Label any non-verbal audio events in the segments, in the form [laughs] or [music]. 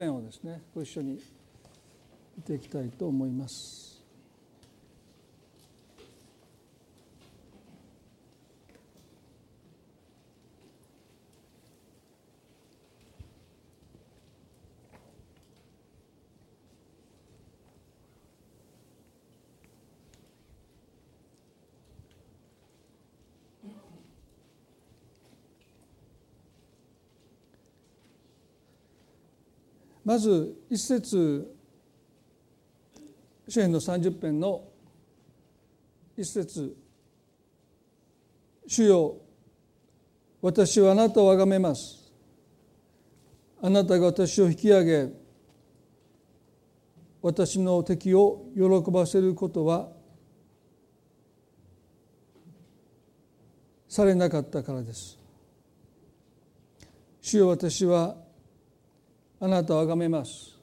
をですねご一緒に見ていきたいと思います。まず一節詩篇の30編の一節。主よ私はあなたを崇めます。あなたが私を引き上げ私の敵を喜ばせることはされなかったからです。主よ私はあなたを崇めます。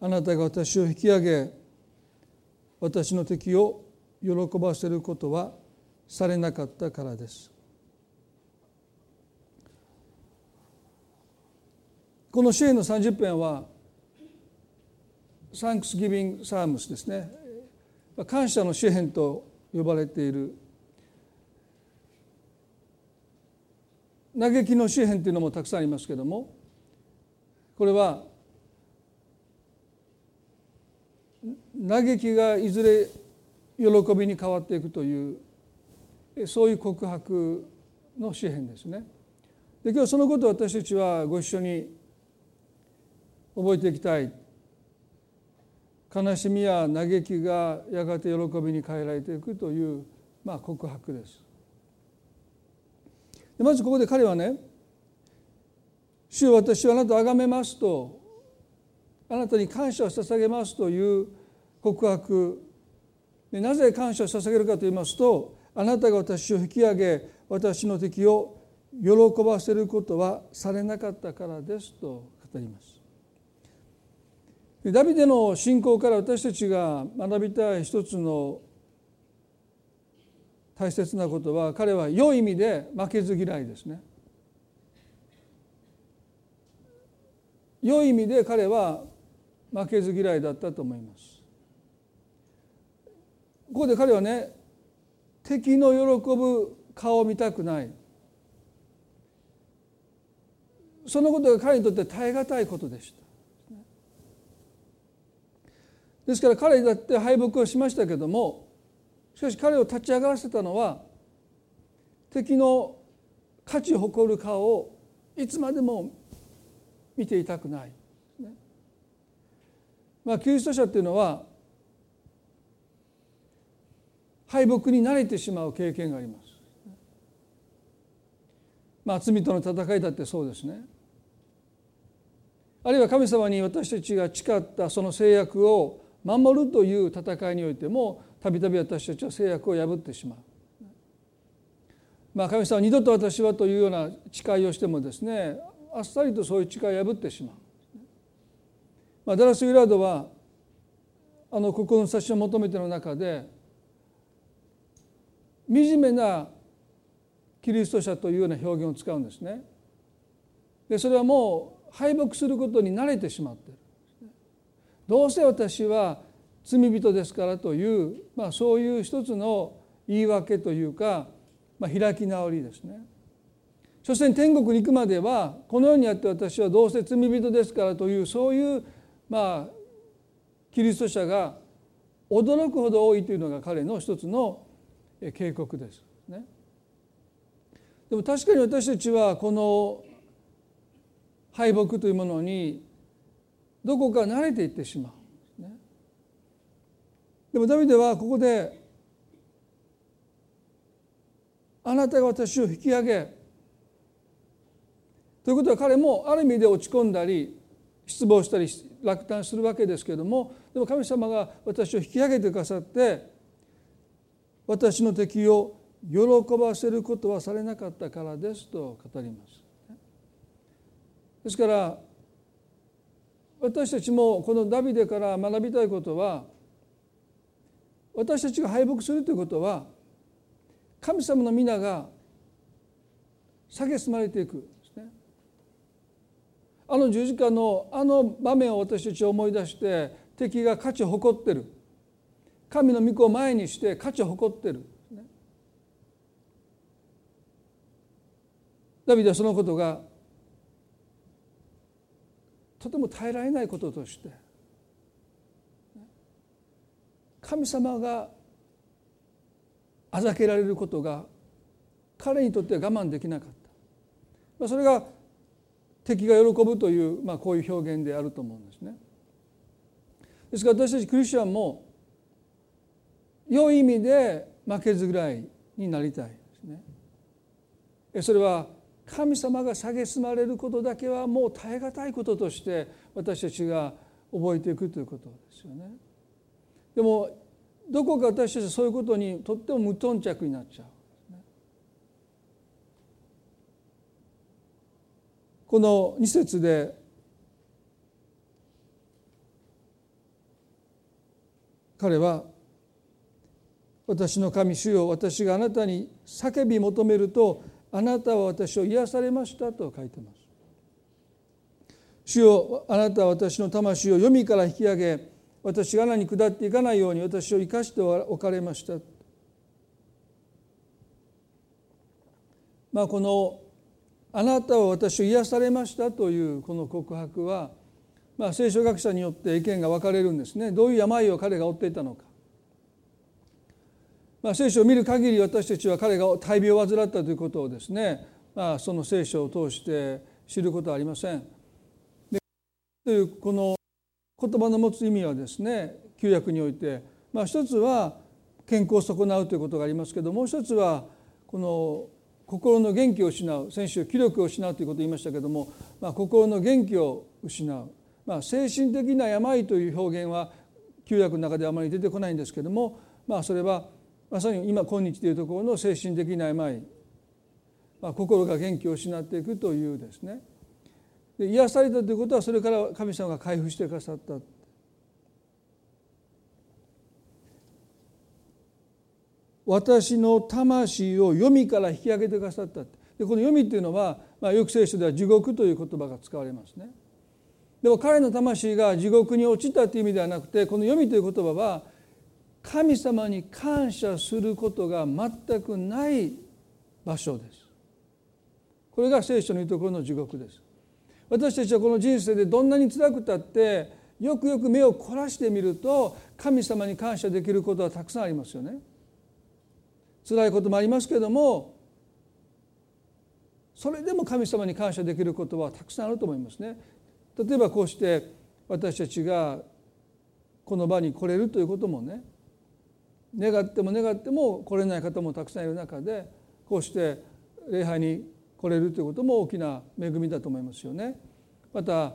あなたが私を引き上げ私の敵を喜ばせることはされなかったからです。この支援の30編はサンクスギビングサームスですね。感謝の詩篇と呼ばれている。嘆きの詩篇というのもたくさんありますけれどもこれは嘆きがいずれ喜びに変わっていくというそういう告白の詩篇ですね。で今日そのことを私たちはご一緒に覚えていきたい悲しみや嘆きがやがて喜びに変えられていくという、まあ、告白です。でまずここで彼はね「主よ私はあなたを崇めます」と「あなたに感謝を捧げます」という告白でなぜ感謝を捧げるかと言いますとあなたが私を引き上げ私の敵を喜ばせることはされなかったからですと語ります。ダビデの信仰から私たちが学びたい一つの大切なことは彼は良い意味で負けず嫌いですね。良い意味で彼は負けず嫌いだったと思います。ここで彼はね敵の喜ぶ顔を見たくないそのことが彼にとって耐え難いことでしたですから彼だって敗北をしましたけどもしかし彼を立ち上がらせたのは敵の価値誇る顔をいつまでも見ていたくない、まあ、キリスト者っていうのは敗北に慣れてしまう経験があります。まあ罪との戦いだってそうですね。あるいは神様に私たちが誓ったその制約を守るという戦いにおいてもたびたび私たちは制約を破ってしまう。まあ神様二度と私はというような誓いをしてもですねあっさりとそういう誓いを破ってしまう。まあ、ダラス・ウィラードはあの心の指しを求めての中で惨めなキリスト者というような表現を使うんですね。でそれはもう敗北することに慣れてしまっている。どうせ私は罪人ですからという、まあ、そういう一つの言い訳というか、まあ、開き直りですね。そして天国に行くまではこのようにやって私はどうせ罪人ですからというそういうまあキリスト者が驚くほど多いというのが彼の一つの警告です。ね。でも確かに私たちはこの敗北というものにどこか慣れていってしまう、ね、でもダビデはここで「あなたが私を引き上げ」ということは彼もある意味で落ち込んだり失望したり落胆するわけですけれどもでも神様が私を引き上げてくださって私の敵を喜ばせることはされなかったからですと語ります。ですから私たちもこのダビデから学びたいことは私たちが敗北するということは神様の皆が蔑まれていく。あの十字架のあの場面を私たち思い出して敵が価値を誇ってる。神の御子を前にして価値を誇ってる。ダビデはそのことがとても耐えられないこととして神様があざけられることが彼にとっては我慢できなかった。それが敵が喜ぶという、まあ、こういう表現であると思うんですね。ですから私たちクリスチャンも良い意味で負けず嫌いになりたいですね。それは神様が蔑まれることだけはもう耐え難いこととして私たちが覚えていくということですよね。でもどこか私たちはそういうことにとっても無頓着になっちゃう。この2節で彼は「私の神主よ私があなたに叫び求めるとあなたは私を癒されました」と書いてます。主よあなたは私の魂を読みから引き上げ私が穴に下っていかないように私を生かしておかれました。まあこのあなたは私を癒されましたというこの告白は、まあ、聖書学者によって意見が分かれるんですねどういう病を彼が負っていたのか、まあ、聖書を見る限り私たちは彼が大病を患ったということをですね、まあ、その聖書を通して知ることはありません。でというこの言葉の持つ意味はですね旧約において、まあ、一つは健康を損なうということがありますけどもう一つはこの心の元気を失う。先週気力を失うということを言いましたけども、まあ、心の元気を失う、まあ、精神的な病という表現は旧約の中ではあまり出てこないんですけども、まあ、それはまさに今今日というところの精神的な病、まあ、心が元気を失っていくというですね。で癒されたということはそれから神様が回復してくださった。私の魂を読みから引き上げてくださったでこの読みっていうのは、まあ、よく聖書では地獄という言葉が使われますね。でも彼の魂が地獄に落ちたという意味ではなくてこの読みという言葉は神様に感謝することが全くない場所です。これが聖書の言うところの地獄です。私たちはこの人生でどんなに辛くたってよくよく目を凝らしてみると神様に感謝できることはたくさんありますよね。辛いこともありますけれどもそれでも神様に感謝できることはたくさんあると思いますね。例えばこうして私たちがこの場に来れるということもね願っても願っても来れない方もたくさんいる中でこうして礼拝に来れるということも大きな恵みだと思いますよね。また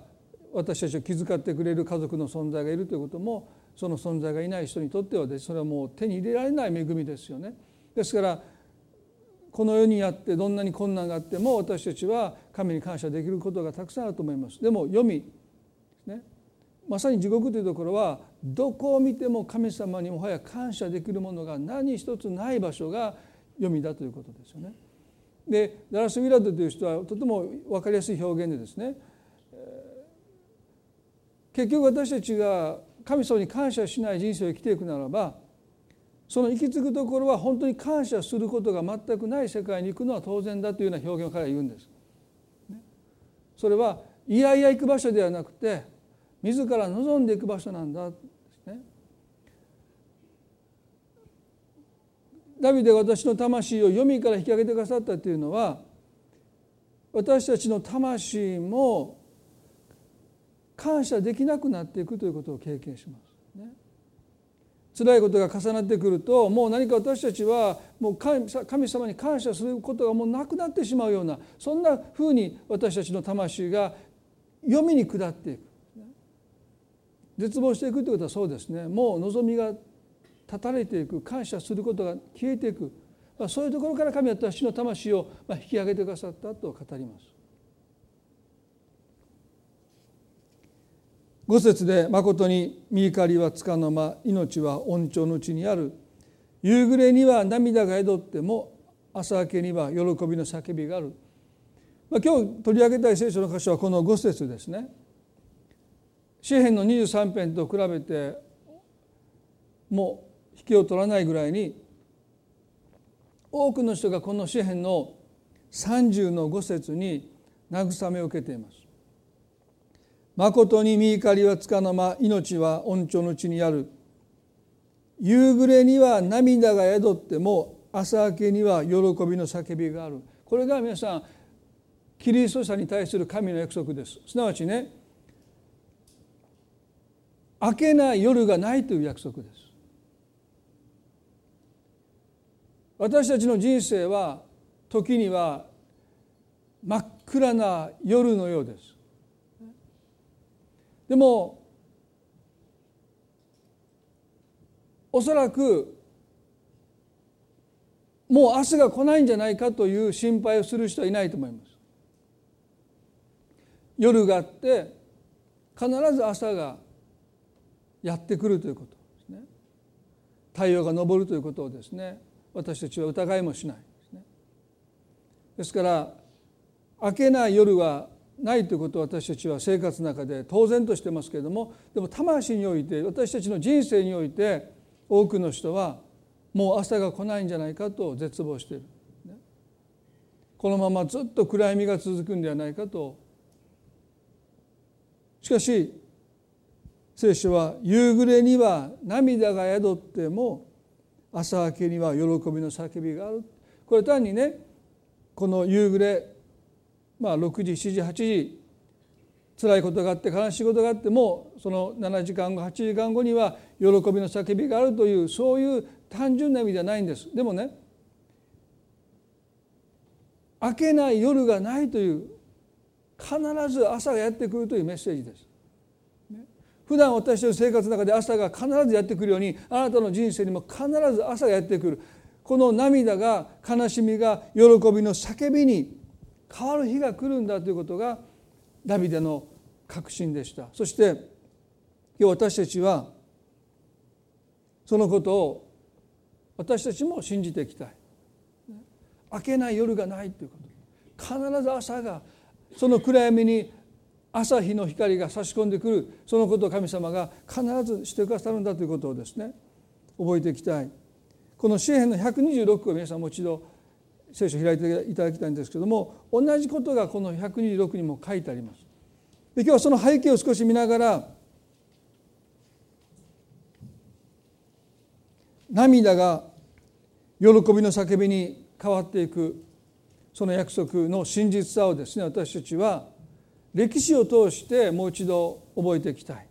私たちを気遣ってくれる家族の存在がいるということもその存在がいない人にとってはそれはもう手に入れられない恵みですよね。ですからこの世にあってどんなに困難があっても私たちは神に感謝できることがたくさんあると思います。でも読みねまさに地獄というところはどこを見ても神様にもはや感謝できるものが何一つない場所が読みだということですよね。でダラス・ウィラドという人はとても分かりやすい表現でですね結局私たちが神様に感謝しない人生を生きていくならばその行き着くところは本当に感謝することが全くない世界に行くのは当然だというような表現を彼は言うんです。それはいやいや行く場所ではなくて自ら望んでいく場所なんだね。ダビデが私の魂を読みから引き上げてくださったというのは私たちの魂も感謝できなくなっていくということを経験します。辛いことが重なってくるともう何か私たちはもう神様に感謝することがもうなくなってしまうようなそんなふうに私たちの魂が読みに下っていく。絶望していくということはそうですね。もう望みが断たれていく。感謝することが消えていく。そういうところから神は私の魂を引き上げてくださったと語ります。五節で誠に見怒りはつかの間命は恩寵のうちにある夕暮れには涙が宿っても朝明けには喜びの叫びがあるまあ、今日取り上げたい聖書の箇所はこの5節ですね。詩篇の23編と比べてもう引きを取らないぐらいに多くの人がこの詩篇の30の5節に慰めを受けています。誠に身怒りはつかの間命は恩寵の地にある。夕暮れには涙が宿っても朝明けには喜びの叫びがある。これが皆さんキリスト者に対する神の約束です。すなわちね明けない夜がないという約束です。私たちの人生は時には真っ暗な夜のようです。でもおそらくもう明日が来ないんじゃないかという心配をする人はいないと思います。夜があって必ず朝がやってくるということですね。太陽が昇るということをですね私たちは疑いもしないですね。ですから明けない夜はないということを私たちは生活の中で当然としてますけれどもでも魂において私たちの人生において多くの人はもう朝が来ないんじゃないかと絶望している。このままずっと暗闇が続くんではないかと。しかし聖書は夕暮れには涙が宿っても朝明けには喜びの叫びがある。これ単にねこの夕暮れまあ6時7時8時辛いことがあって悲しいことがあってもその7時間後8時間後には喜びの叫びがあるというそういう単純な意味ではないんです。でもね明けない夜がないという必ず朝がやってくるというメッセージです。普段私の生活の中で朝が必ずやってくるようにあなたの人生にも必ず朝がやってくる。この涙が悲しみが喜びの叫びに変わる日が来るんだということがダビデの確信でした。そして今日私たちはそのことを私たちも信じていきたい。明けない夜がないということ。必ず朝がその暗闇に朝日の光が差し込んでくる。そのことを神様が必ずしてくださるんだということをですね覚えていきたい。この詩篇の126を皆さんもう一度聖書を開いていただきたいんですけども同じことがこの126にも書いてあります。で今日はその背景を少し見ながら涙が喜びの叫びに変わっていくその約束の真実さをですね私たちは歴史を通してもう一度覚えていきたい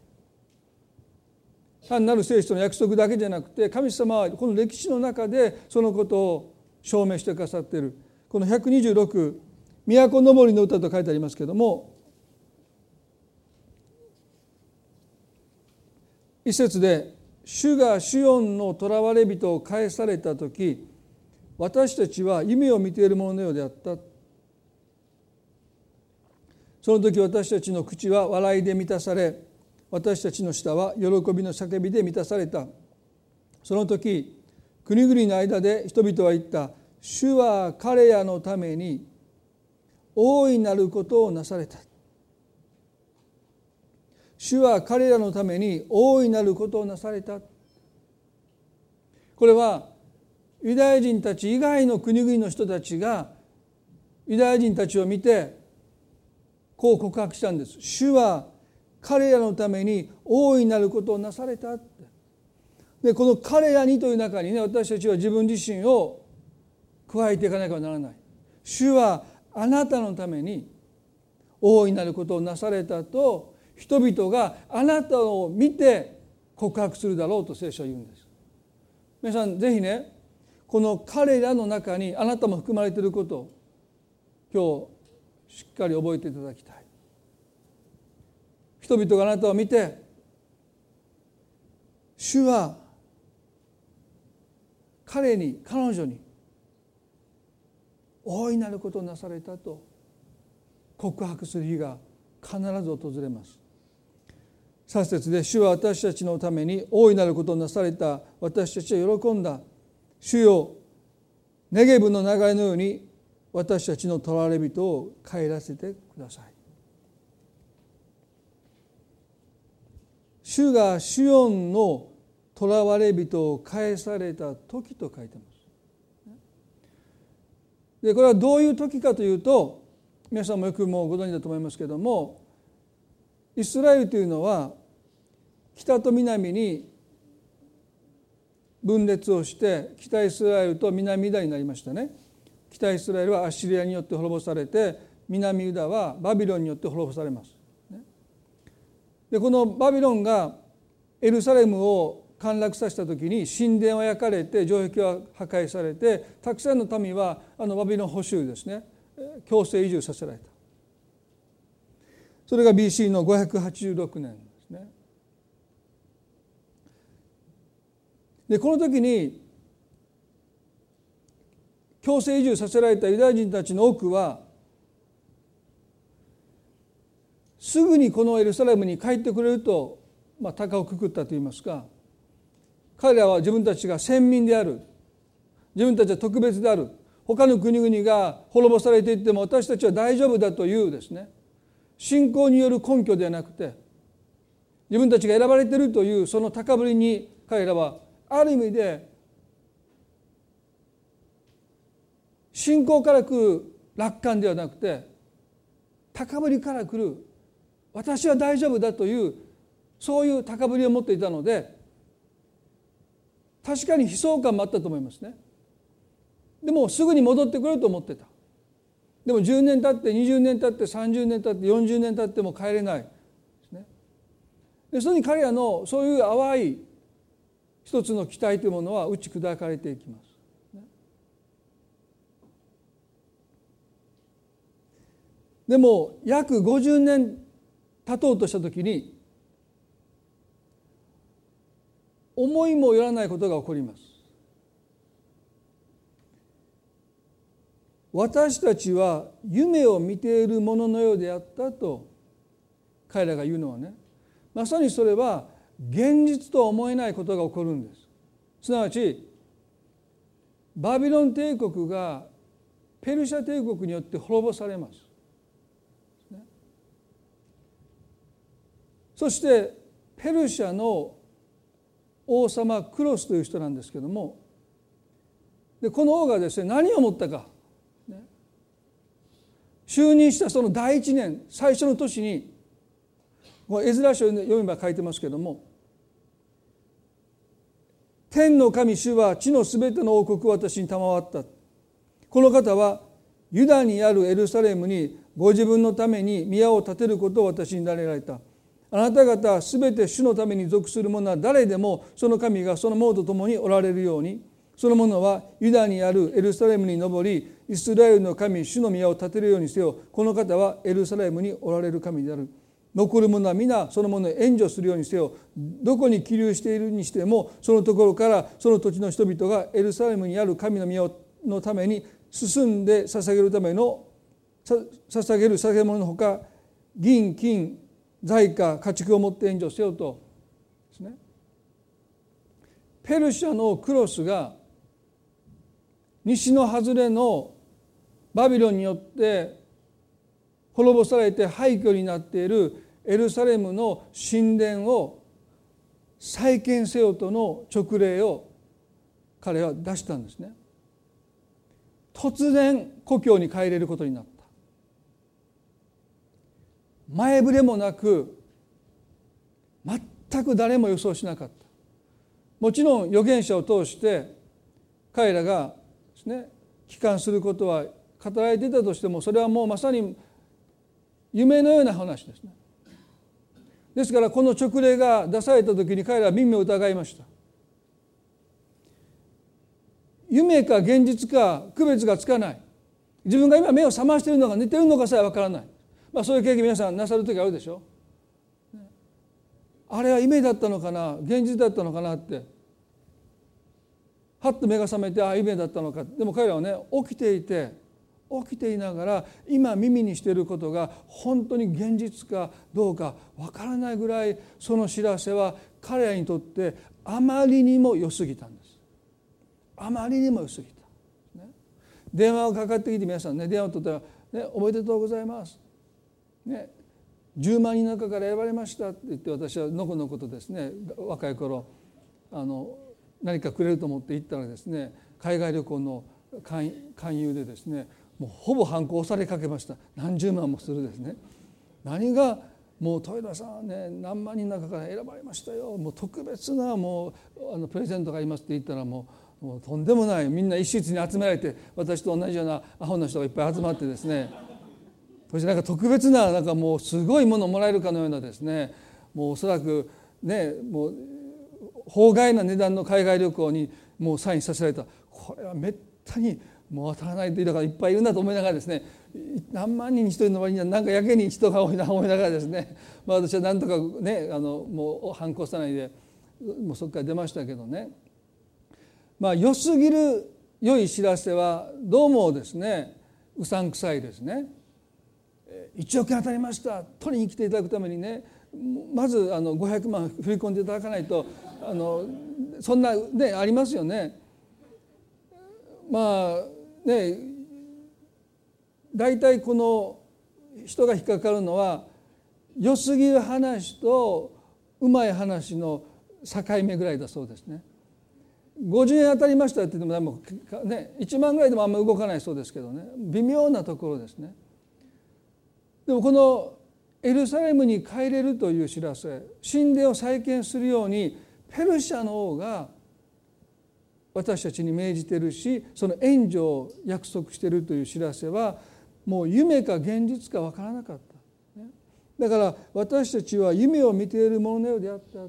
単なる聖書の約束だけじゃなくて神様はこの歴史の中でそのことを証明してくださっている。この126「都のぼりの歌」と書いてありますけれども一節で「主がシオンの囚われ人を返された時私たちは夢を見ているもののようであった」その時私たちの口は笑いで満たされ私たちの舌は喜びの叫びで満たされた。その時国々の間で人々は言った「主は彼らのために大いなることをなされた」「主は彼らのために大いなることをなされた」これはユダヤ人たち以外の国々の人たちがユダヤ人たちを見てこう告白したんです。主は彼らのために大いなることをなされたでこの彼らにという中にね私たちは自分自身を加えていかなければならない。主はあなたのために大いなることをなされたと人々があなたを見て告白するだろうと聖書は言うんです。皆さんぜひねこの彼らの中にあなたも含まれていることを今日しっかり覚えていただきたい。人々があなたを見て主は彼に彼女に大いなることをなされたと。告白する日が必ず訪れます。3節で主は私たちのために大いなることをなされた私たちは喜んだ。主よネゲブの流れのように私たちの取られ人を帰らせてください。主がシオンの囚われ人を返された時と書いてます。でこれはどういう時かというと皆さんもよくもうご存知だと思いますけれどもイスラエルというのは北と南に分裂をして北イスラエルと南ユダになりましたね北イスラエルはアッシリアによって滅ぼされて南ユダはバビロンによって滅ぼされます。でこのバビロンがエルサレムを陥落させた時に神殿は焼かれて城壁は破壊されてたくさんの民はあのバビロン捕囚ですね強制移住させられた。それが BC の586年ですね。でこの時に強制移住させられたユダヤ人たちの多くはすぐにこのエルサレムに帰ってくれると、まあ、高をくくったといいますか彼らは自分たちが先民である。自分たちは特別である。他の国々が滅ぼされていっても私たちは大丈夫だというですね。信仰による根拠ではなくて自分たちが選ばれているというその高ぶりに彼らはある意味で信仰から来る楽観ではなくて高ぶりから来る私は大丈夫だというそういう高ぶりを持っていたので確かに悲壮感もあったと思いますね。でもすぐに戻ってくると思ってた。でも10年経って20年経って30年経って40年経っても帰れないですね。でそのに彼らのそういう淡い一つの期待というものは打ち砕かれていきます。でも約50年経とうとした時に思いもよらないことが起こります。私たちは夢を見ているもののようであったと彼らが言うのはね。まさにそれは現実とは思えないことが起こるんです。すなわちバビロン帝国がペルシャ帝国によって滅ぼされます。そしてペルシャの王様クロスという人なんですけどもでこの王がですね何を思ったか、ね、就任したその第一年最初の年に絵面書を読めば書いてますけども「天の神主は地のすべての王国を私に賜った」この方はユダにあるエルサレムにご自分のために宮を建てることを私になれられた。あなた方すべて主のために属する者は誰でもその神がその者と共におられるように。その者はユダにあるエルサレムに登りイスラエルの神主の宮を建てるようにせよ。この方はエルサレムにおられる神である。残る者は皆その者を援助するようにせよ。どこに起立しているにしてもそのところからその土地の人々がエルサレムにある神の宮のために進んで捧げるための捧げる捧げ物のほか銀金財貨家畜を持って援助せよとですねペルシャのクロスが西の外れのバビロンによって滅ぼされて廃墟になっているエルサレムの神殿を再建せよとの勅令を彼は出したんですね。突然故郷に帰れることになった。前触れもなく全く誰も予想しなかった。もちろん預言者を通して彼らがですね帰還することは語られていたとしてもそれはもうまさに夢のような話ですね。ですからこの勅令が出された時に彼らは耳を疑いました。夢か現実か区別がつかない。自分が今目を覚ましているのか寝ているのかさえわからない。まあ、そういう経験皆さんなさる時あるでしょ？あれは夢だったのかな？現実だったのかなって。はっと目が覚めてああ夢だったのか。でも彼らはね起きていて起きていながら今耳にしていることが本当に現実かどうかわからないぐらいその知らせは彼らにとってあまりにも良すぎたんです。あまりにも良すぎた、ね、電話がかかってきて皆さんね電話を取ったら、ね「おめでとうございます」ね10万人の中から選ばれましたって言って私はのこのことですね若い頃あの何かくれると思って行ったらですね海外旅行の勧誘でですねもうほぼ反抗されかけました。何十万もするですね。何がもう豊田さんね何万人の中から選ばれましたよ。もう特別なもうあのプレゼントがありますって言ったらもうもうとんでもない。みんな一室に集められて私と同じようなアホな人がいっぱい集まってですねそしてなんか特別ななんかもうすごいものをもらえるかのようなですねもうおそらくねもう法外な値段の海外旅行にもうサインさせられたこれはめったにもう当たらないというかいっぱいいるなと思いながらですね何万人に一人の割にはなんかやけに人が多いなと思いながらですね、まあ、私はなんとかねあのもう反抗さないでもうそこから出ましたけどねまあ良すぎる良い知らせはどうもですねうさんくさいですね。1億円当たりました取りに来ていただくためにねまずあの500万振り込んでいただかないとあのそんなねありますよね。まあね大体この人が引っかかるのは良すぎる話とうまい話の境目ぐらいだそうですね。50円当たりましたって言ってもね1万ぐらいでもあんまり動かないそうですけどね微妙なところですね。でもこのエルサレムに帰れるという知らせ神殿を再建するようにペルシャの王が私たちに命じてるしその援助を約束してるという知らせはもう夢か現実か分からなかった、だから私たちは夢を見ているもののようであった。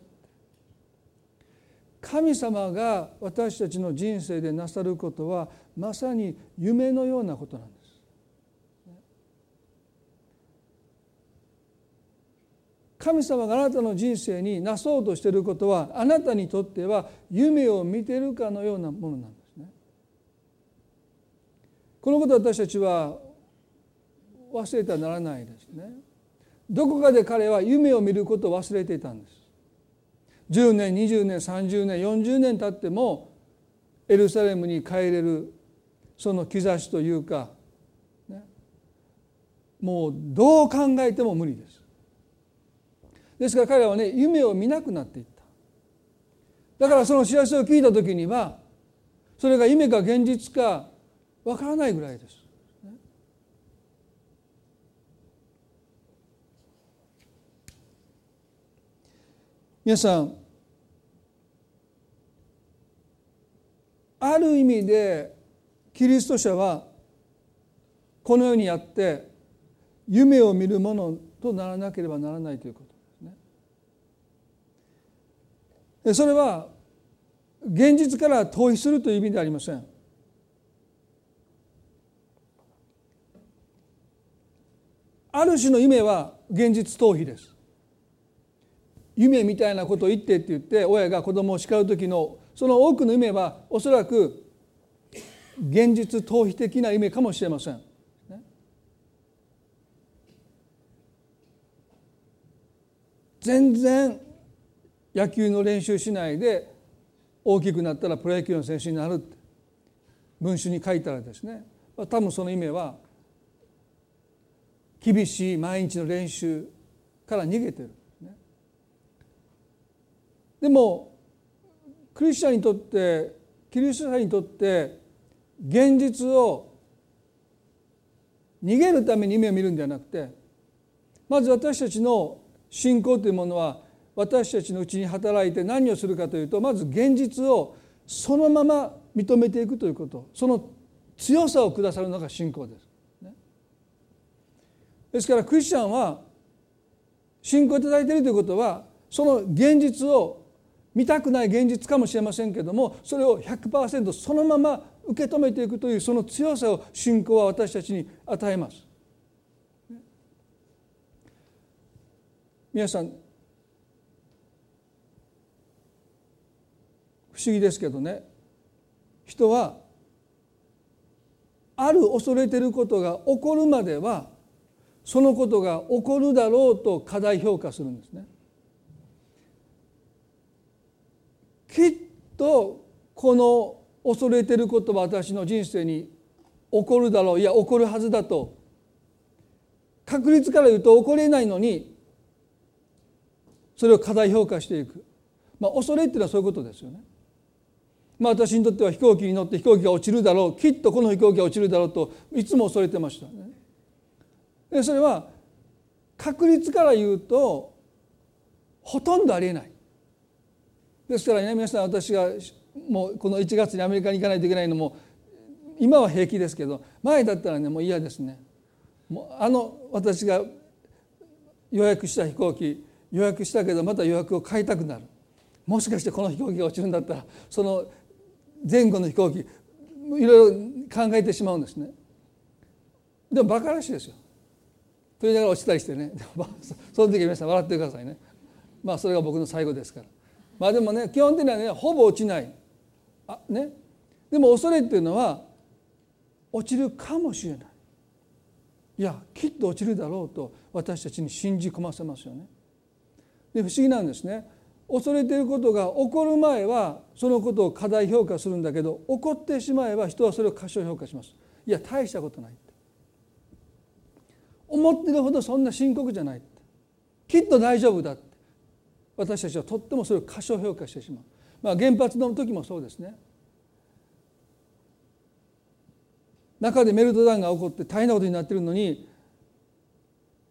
神様が私たちの人生でなさることはまさに夢のようなことなんです。神様があなたの人生になそうとしていることはあなたにとっては夢を見ているかのようなものなんですね。このこと私たちは忘れてはならないですね。どこかで彼は夢を見ることを忘れていたんです。10年20年30年40年経ってもエルサレムに帰れるその兆しというか、ね、もうどう考えても無理です。ですから彼らはね夢を見なくなっていっただからその知らせを聞いた時にはそれが夢か現実かわからないぐらいです。皆さんある意味でキリスト者はこのようにやって夢を見るものとならなければならないということそれは現実から逃避するという意味ではありません。ある種の夢は現実逃避です。夢みたいなことを言ってって言って親が子供を叱る時のその多くの夢はおそらく現実逃避的な夢かもしれません。全然野球の練習しないで大きくなったらプロ野球の選手になるって。文集に書いたらですね。多分その意味は厳しい毎日の練習から逃げてる、ね、でもクリスチャンにとってキリスト者にとって現実を逃げるために夢を見るんではなくてまず私たちの信仰というものは私たちのうちに働いて何をするかというとまず現実をそのまま認めていくということその強さをくださるのが信仰です。ですからクリスチャンは信仰いただいているということはその現実を見たくない現実かもしれませんけどもそれを100%そのまま受け止めていくというその強さを信仰は私たちに与えます。皆さん不思議ですけどね人はある恐れてることが起こるまではそのことが起こるだろうと過大評価するんですね。きっとこの恐れてることは私の人生に起こるだろういや起こるはずだと確率から言うと起これないのにそれを過大評価していく、まあ、恐れっていうのはそういうことですよね。まあ、私にとっては飛行機に乗って飛行機が落ちるだろうきっとこの飛行機が落ちるだろうといつも恐れてましたね。でそれは確率から言うとほとんどありえない。ですからね皆さん私がもうこの1月にアメリカに行かないといけないのも今は平気ですけど前だったらねもう嫌ですね。もうあの私が予約した飛行機予約したけどまた予約を変えたくなるもしかしてこの飛行機が落ちるんだったらその前後の飛行機いろいろ考えてしまうんですね。でもバカらしいですよ。と言いながら落ちたりしてね。[laughs] その時皆さん笑ってくださいね。まあそれが僕の最後ですから。まあでもね基本的にはねほぼ落ちない。あね。でも恐れっていうのは落ちるかもしれない。いやきっと落ちるだろうと私たちに信じ込ませますよね。で不思議なんですね。恐れていることが起こる前はそのことを過大評価するんだけど起こってしまえば人はそれを過小評価します。いや大したことない思ってるほどそんな深刻じゃないきっと大丈夫だって。私たちはとってもそれを過小評価してしまう、まあ、原発の時もそうですね。中でメルトダウンが起こって大変なことになってるのに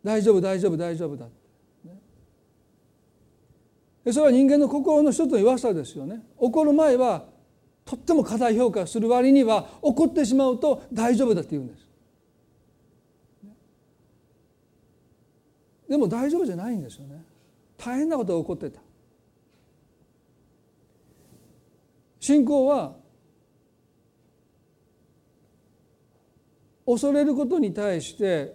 大丈夫大丈夫大丈夫だそれは人間の心の一つの弱さですよね。起こる前はとっても過大評価する割には起こってしまうと大丈夫だって言うんです。でも大丈夫じゃないんですよね。大変なことが起こってた。信仰は恐れることに対して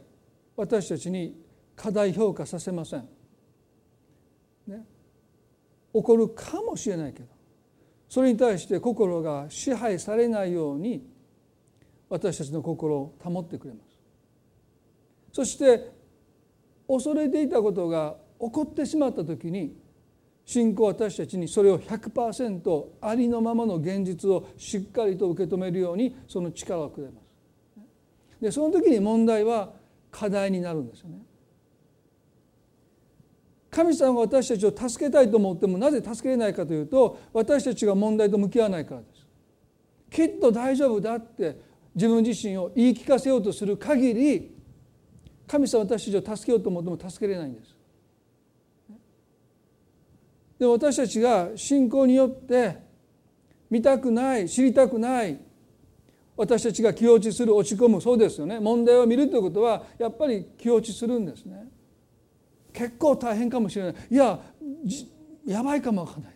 私たちに過大評価させません。ね、起こるかもしれないけどそれに対して心が支配されないように私たちの心を保ってくれます。そして恐れていたことが起こってしまった時に信仰は私たちにそれを100%ありのままの現実をしっかりと受け止めるようにその力をくれます。でその時に問題は課題になるんですよね。神様が私たちを助けたいと思ってもなぜ助けれないかというと私たちが問題と向き合わないからです。きっと大丈夫だって自分自身を言い聞かせようとする限り神様私たちを助けようと思っても助けれないんです。で私たちが信仰によって見たくない知りたくない私たちが気落ちする落ち込むそうですよね問題を見るということはやっぱり気落ちするんですね。結構大変かもしれない。いややばいかもわからない。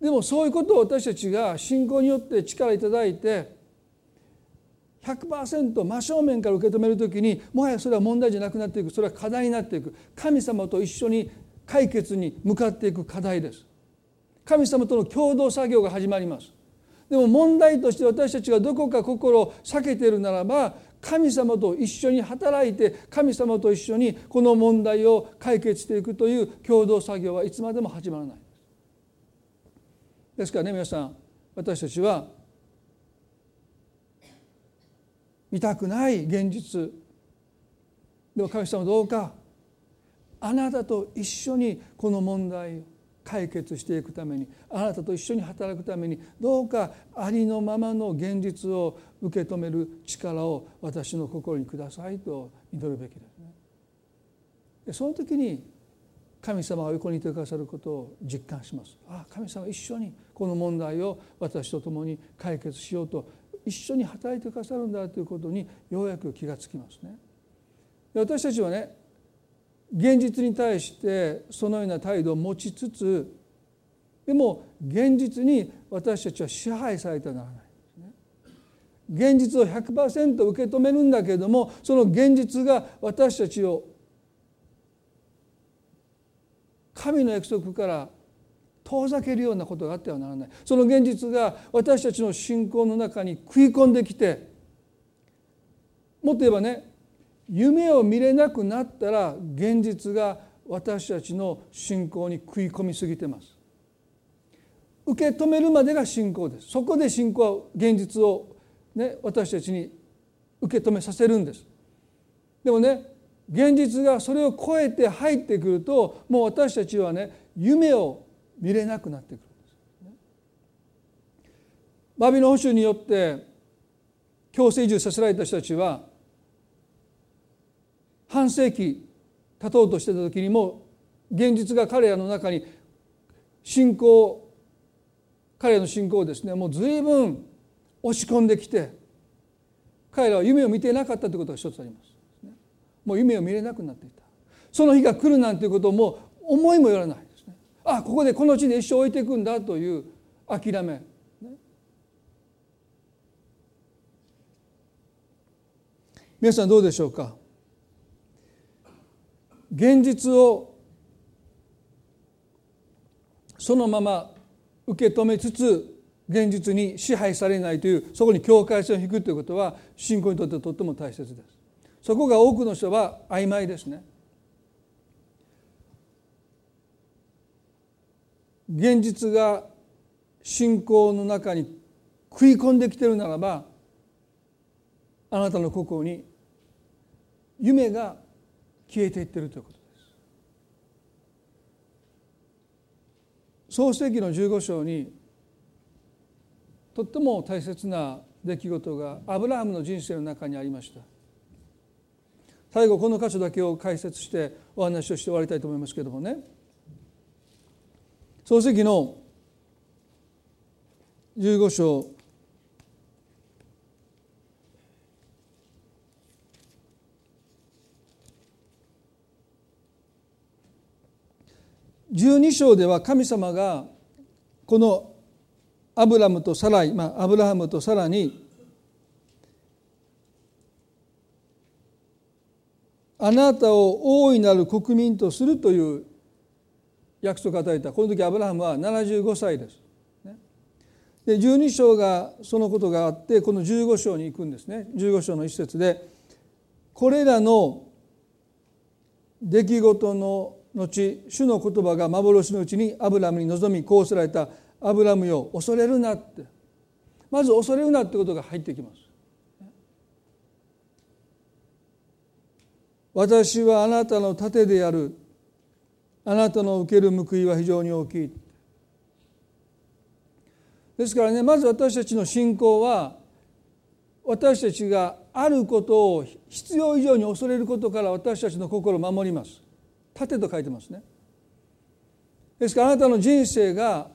でもそういうことを私たちが信仰によって力いただいて100%真正面から受け止める時にもはやそれは問題じゃなくなっていく。それは課題になっていく。神様と一緒に解決に向かっていく課題です。神様との共同作業が始まります。でも問題として私たちがどこか心を避けているならば神様と一緒に働いて神様と一緒にこの問題を解決していくという共同作業はいつまでも始まらない。ですですからね皆さん私たちは見たくない現実でも神様どうかあなたと一緒にこの問題を解決していくためにあなたと一緒に働くためにどうかありのままの現実を受け止める力を私の心にくださいと祈るべきですね。でその時に神様が横にいてくださることを実感します。ああ神様一緒にこの問題を私と共に解決しようと一緒に働いてくださるんだということにようやく気がつきますね。で私たちはね現実に対してそのような態度を持ちつつでも現実に私たちは支配されてはならない現実を100%受け止めるんだけれどもその現実が私たちを神の約束から遠ざけるようなことがあってはならない。その現実が私たちの信仰の中に食い込んできてもっと言えばね夢を見れなくなったら現実が私たちの信仰に食い込みすぎてます。受け止めるまでが信仰です。そこで信仰は現実をね、私たちに受け止めさせるんです。でもね現実がそれを超えて入ってくるともう私たちはね夢を見れなくなってくるんです、バビロン州によって強制移住させられた人たちは半世紀経とうとしてた時にも現実が彼らの中に信仰彼らの信仰をですねもう随分押し込んできて彼らは夢を見ていなかったということが一つあります。もう夢を見れなくなっていた。その日が来るなんていうことをもう思いもよらないですね。あここでこの地で一生置いていくんだという諦め。皆さんどうでしょうか？現実をそのまま受け止めつつ現実に支配されないというそこに境界線を引くということは信仰にとってとっても大切です。そこが多くの人は曖昧ですね。現実が信仰の中に食い込んできているならばあなたの心に夢が消えていってるということです。創世紀の15章にとっても大切な出来事がアブラハムの人生の中にありました。最後この箇所だけを解説してお話をして終わりたいと思いますけれどもね。創世紀の15章12章では神様がこのアブラムとサライ、まあ、アブラハムとサラにあなたを大いなる国民とするという約束を与えた。この時アブラハムは75歳です。で12章がそのことがあってこの15章に行くんですね。15章の一節でこれらの出来事の後主の言葉が幻のうちにアブラムに望みこうせられた。アブラムよ恐れるなって。まず恐れるなってことが入ってきます。私はあなたの盾である。あなたの受ける報いは非常に大きい。ですからねまず私たちの信仰は私たちがあることを必要以上に恐れることから私たちの心を守ります。盾と書いてますね。ですからあなたの人生が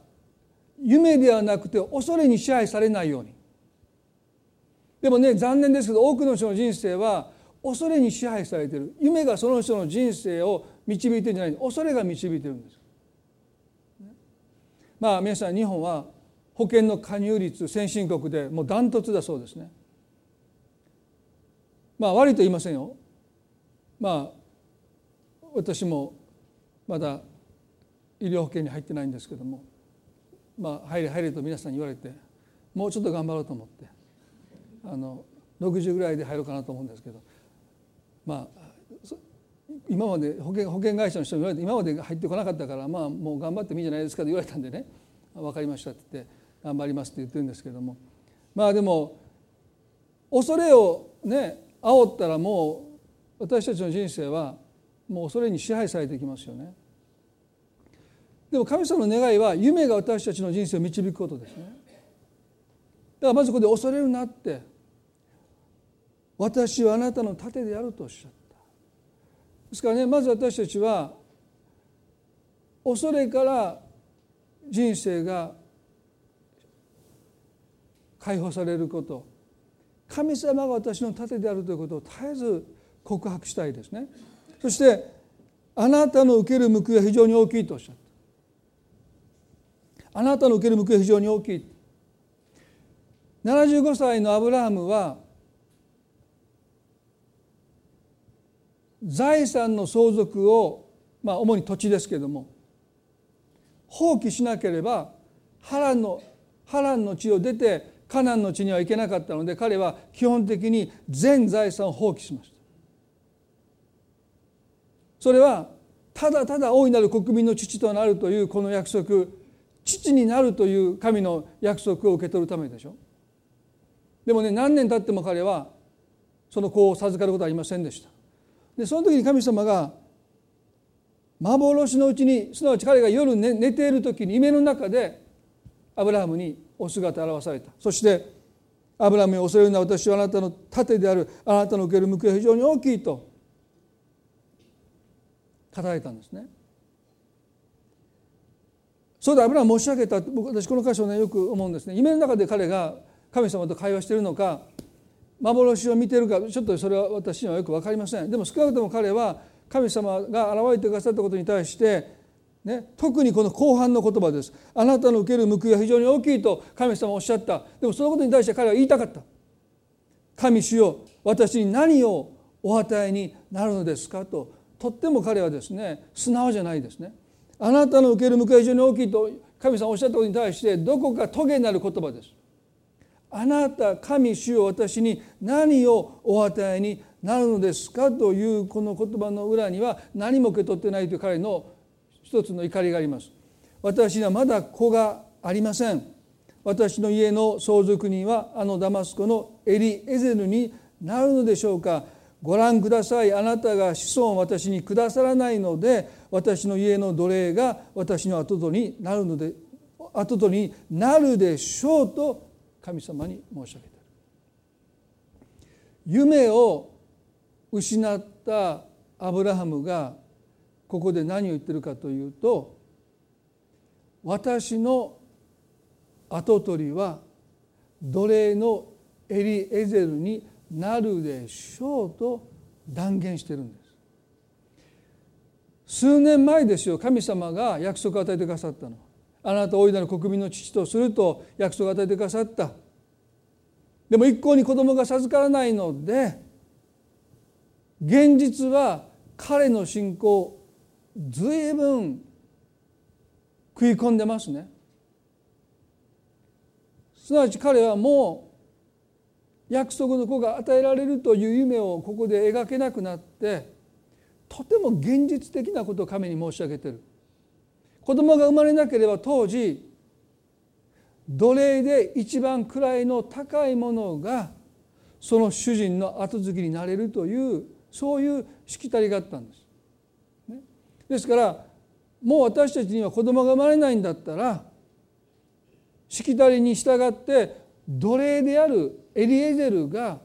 夢ではなくて恐れに支配されないように。でもね残念ですけど多くの人の人生は恐れに支配されてる。夢がその人の人生を導いてるんじゃない。恐れが導いてるんです。まあ皆さん日本は保険の加入率先進国でもうダントツだそうですね。まあ悪いと言いませんよ。まあ私もまだ医療保険に入ってないんですけどもまあ入れ入れと皆さんに言われてもうちょっと頑張ろうと思ってあの60ぐらいで入ろうかなと思うんですけどまあ今まで保険保険会社の人に言われて今まで入ってこなかったからまあもう頑張ってもいいじゃないですかと言われたんでね分かりましたって言って頑張りますって言ってるんですけどもまあでも恐れをね煽ったらもう私たちの人生はもう恐れに支配されていきますよね。でも神様の願いは夢が私たちの人生を導くことですね。だからまずここで恐れるなって私はあなたの盾であるとおっしゃったですからねまず私たちは恐れから人生が解放されること神様が私の盾であるということを絶えず告白したいですねそしてあなたの受ける報いは非常に大きいとおっしゃった。あなたの受ける報いは非常に大きい。75歳のアブラハムは財産の相続をまあ主に土地ですけれども放棄しなければ波乱の波乱の地を出てカナンの地には行けなかったので彼は基本的に全財産を放棄しました。それはただただ大いなる国民の父となるというこの約束父になるという神の約束を受け取るためでしょ。でもね何年経っても彼はその子を授かることはありませんでした。でその時に神様が幻のうちにすなわち彼が夜寝寝ている時に夢の中でアブラハムにお姿を現された。そしてアブラハムに恐れるのは私はあなたの盾であるあなたの受ける報いは非常に大きいと。語られたんですね。そうでアブラハム申し上げた僕私この箇所ねよく思うんですね。夢の中で彼が神様と会話しているのか幻を見ているかちょっとそれは私にはよく分かりません。でも少なくとも彼は神様が現れてくださったことに対して、ね、特にこの後半の言葉です。あなたの受ける報いは非常に大きいと神様はおっしゃった。でもそのことに対して彼は言いたかった。神主よ私に何をお与えになるのですかと。とっても彼はですね素直じゃないですね。あなたの受ける報い非常に大きいと神様おっしゃったことに対してどこか棘になる言葉です。あなた神主よ私に何をお与えになるのですかというこの言葉の裏には何も受け取ってないという彼の一つの怒りがあります。私にはまだ子がありません。私の家の相続人はあのダマスコのエリエゼルになるのでしょうか。ご覧ください。あなたが子孫を私にくださらないので私の家の奴隷が私の後取りになるので後取りになるでしょうと神様に申し上げてる。夢を失ったアブラハムがここで何を言ってるかというと私の跡取りは奴隷のエリエゼルになるでしょうと断言してるんです。数年前ですよ神様が約束を与えてくださったの。あなた大いなる国民の父とすると約束を与えてくださった。でも一向に子供が授からないので現実は彼の信仰随分食い込んでますね。すなわち彼はもう約束の子が与えられるという夢をここで描けなくなってとても現実的なことを神に申し上げてる子供が生まれなければ当時奴隷で一番位の高いものがその主人の後継ぎになれるというそういうしきたりがあったんです。ですからもう私たちには子供が生まれないんだったらしきたりに従って奴隷であるエリエゼルが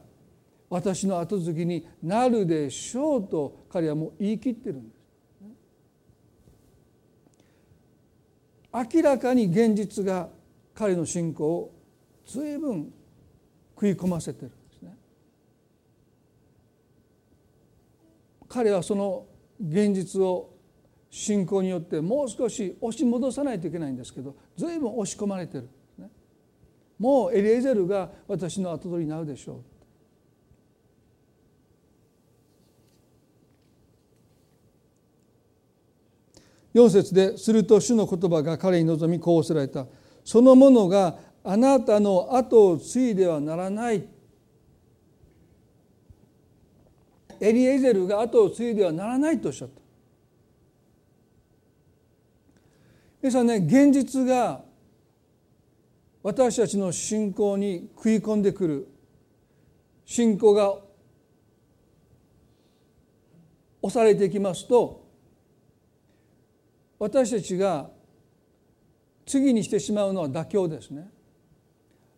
私の後継ぎになるでしょうと彼はもう言い切ってるんです。明らかに現実が彼の信仰を随分食い込ませてるんですね彼はその現実を信仰によってもう少し押し戻さないといけないんですけど随分押し込まれてる、もうエリエゼルが私の後取りになるでしょう。4節ですると主の言葉が彼に望みこうおせられた。そのものがあなたの後を継いではならない。エリエゼルが後を継いではならないとおっしゃった。皆さんね現実が私たちの信仰に食い込んでくる。信仰が押されていきますと私たちが次にしてしまうのは妥協ですね。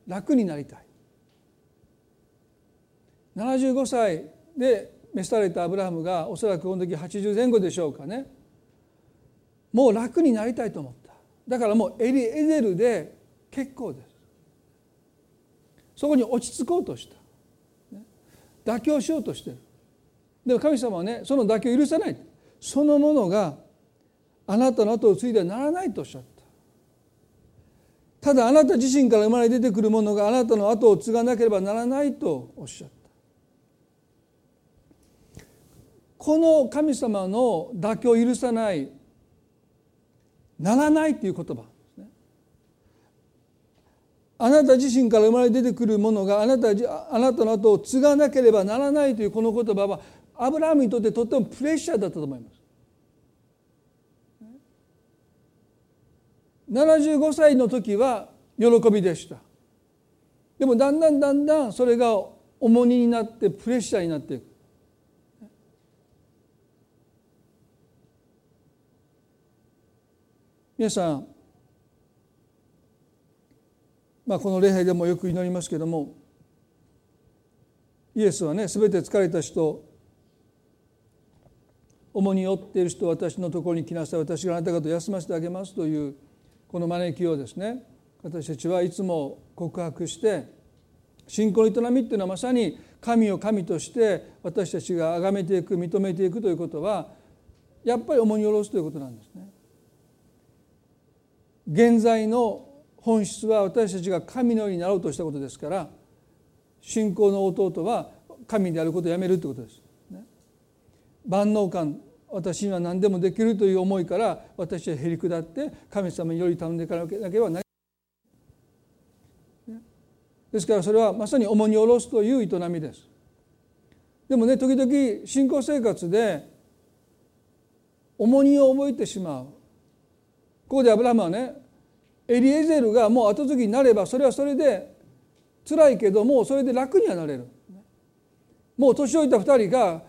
楽になりたい。75歳で召されたアブラハムがおそらくこの時80前後でしょうかね。もう楽になりたいと思った。だからもうエリエゼルで結構です。そこに落ち着こうとした、妥協しようとしてる。でも神様はねその妥協を許さない。そのものがあなたの後を継いではならないとおっしゃった。ただあなた自身から生まれ出てくるものがあなたの後を継がなければならないとおっしゃった。この神様の妥協を許さないならないという言葉。あなた自身から生まれ出てくるものがあなたあなたの後を継がなければならないというこの言葉はアブラハムにとってとってもプレッシャーだったと思います。75歳の時は喜びでした。でもだんだんだんだんそれが重荷になってプレッシャーになっていく皆さん、まあ、この礼拝でもよく祈りますけどもイエスはね全て疲れた人重荷負っている人私のところに来なさい私があなた方を休ませてあげますというこの招きをですね私たちはいつも告白して信仰の営みっていうのはまさに神を神として私たちが崇めていく認めていくということはやっぱり重荷を下ろすということなんですね。現在の本質は私たちが神のようになろうとしたことですから信仰の弟は神であることをやめるということです。万能感私には何でもできるという思いから私はへり下って神様により頼んでいかなければなりですからそれはまさに重荷を下ろすという営みです。でもね時々信仰生活で重荷を覚えてしまうここでアブラハムはねエリエゼルがもう後継ぎになればそれはそれで辛いけどもうそれで楽にはなれる。もう年老いた2人が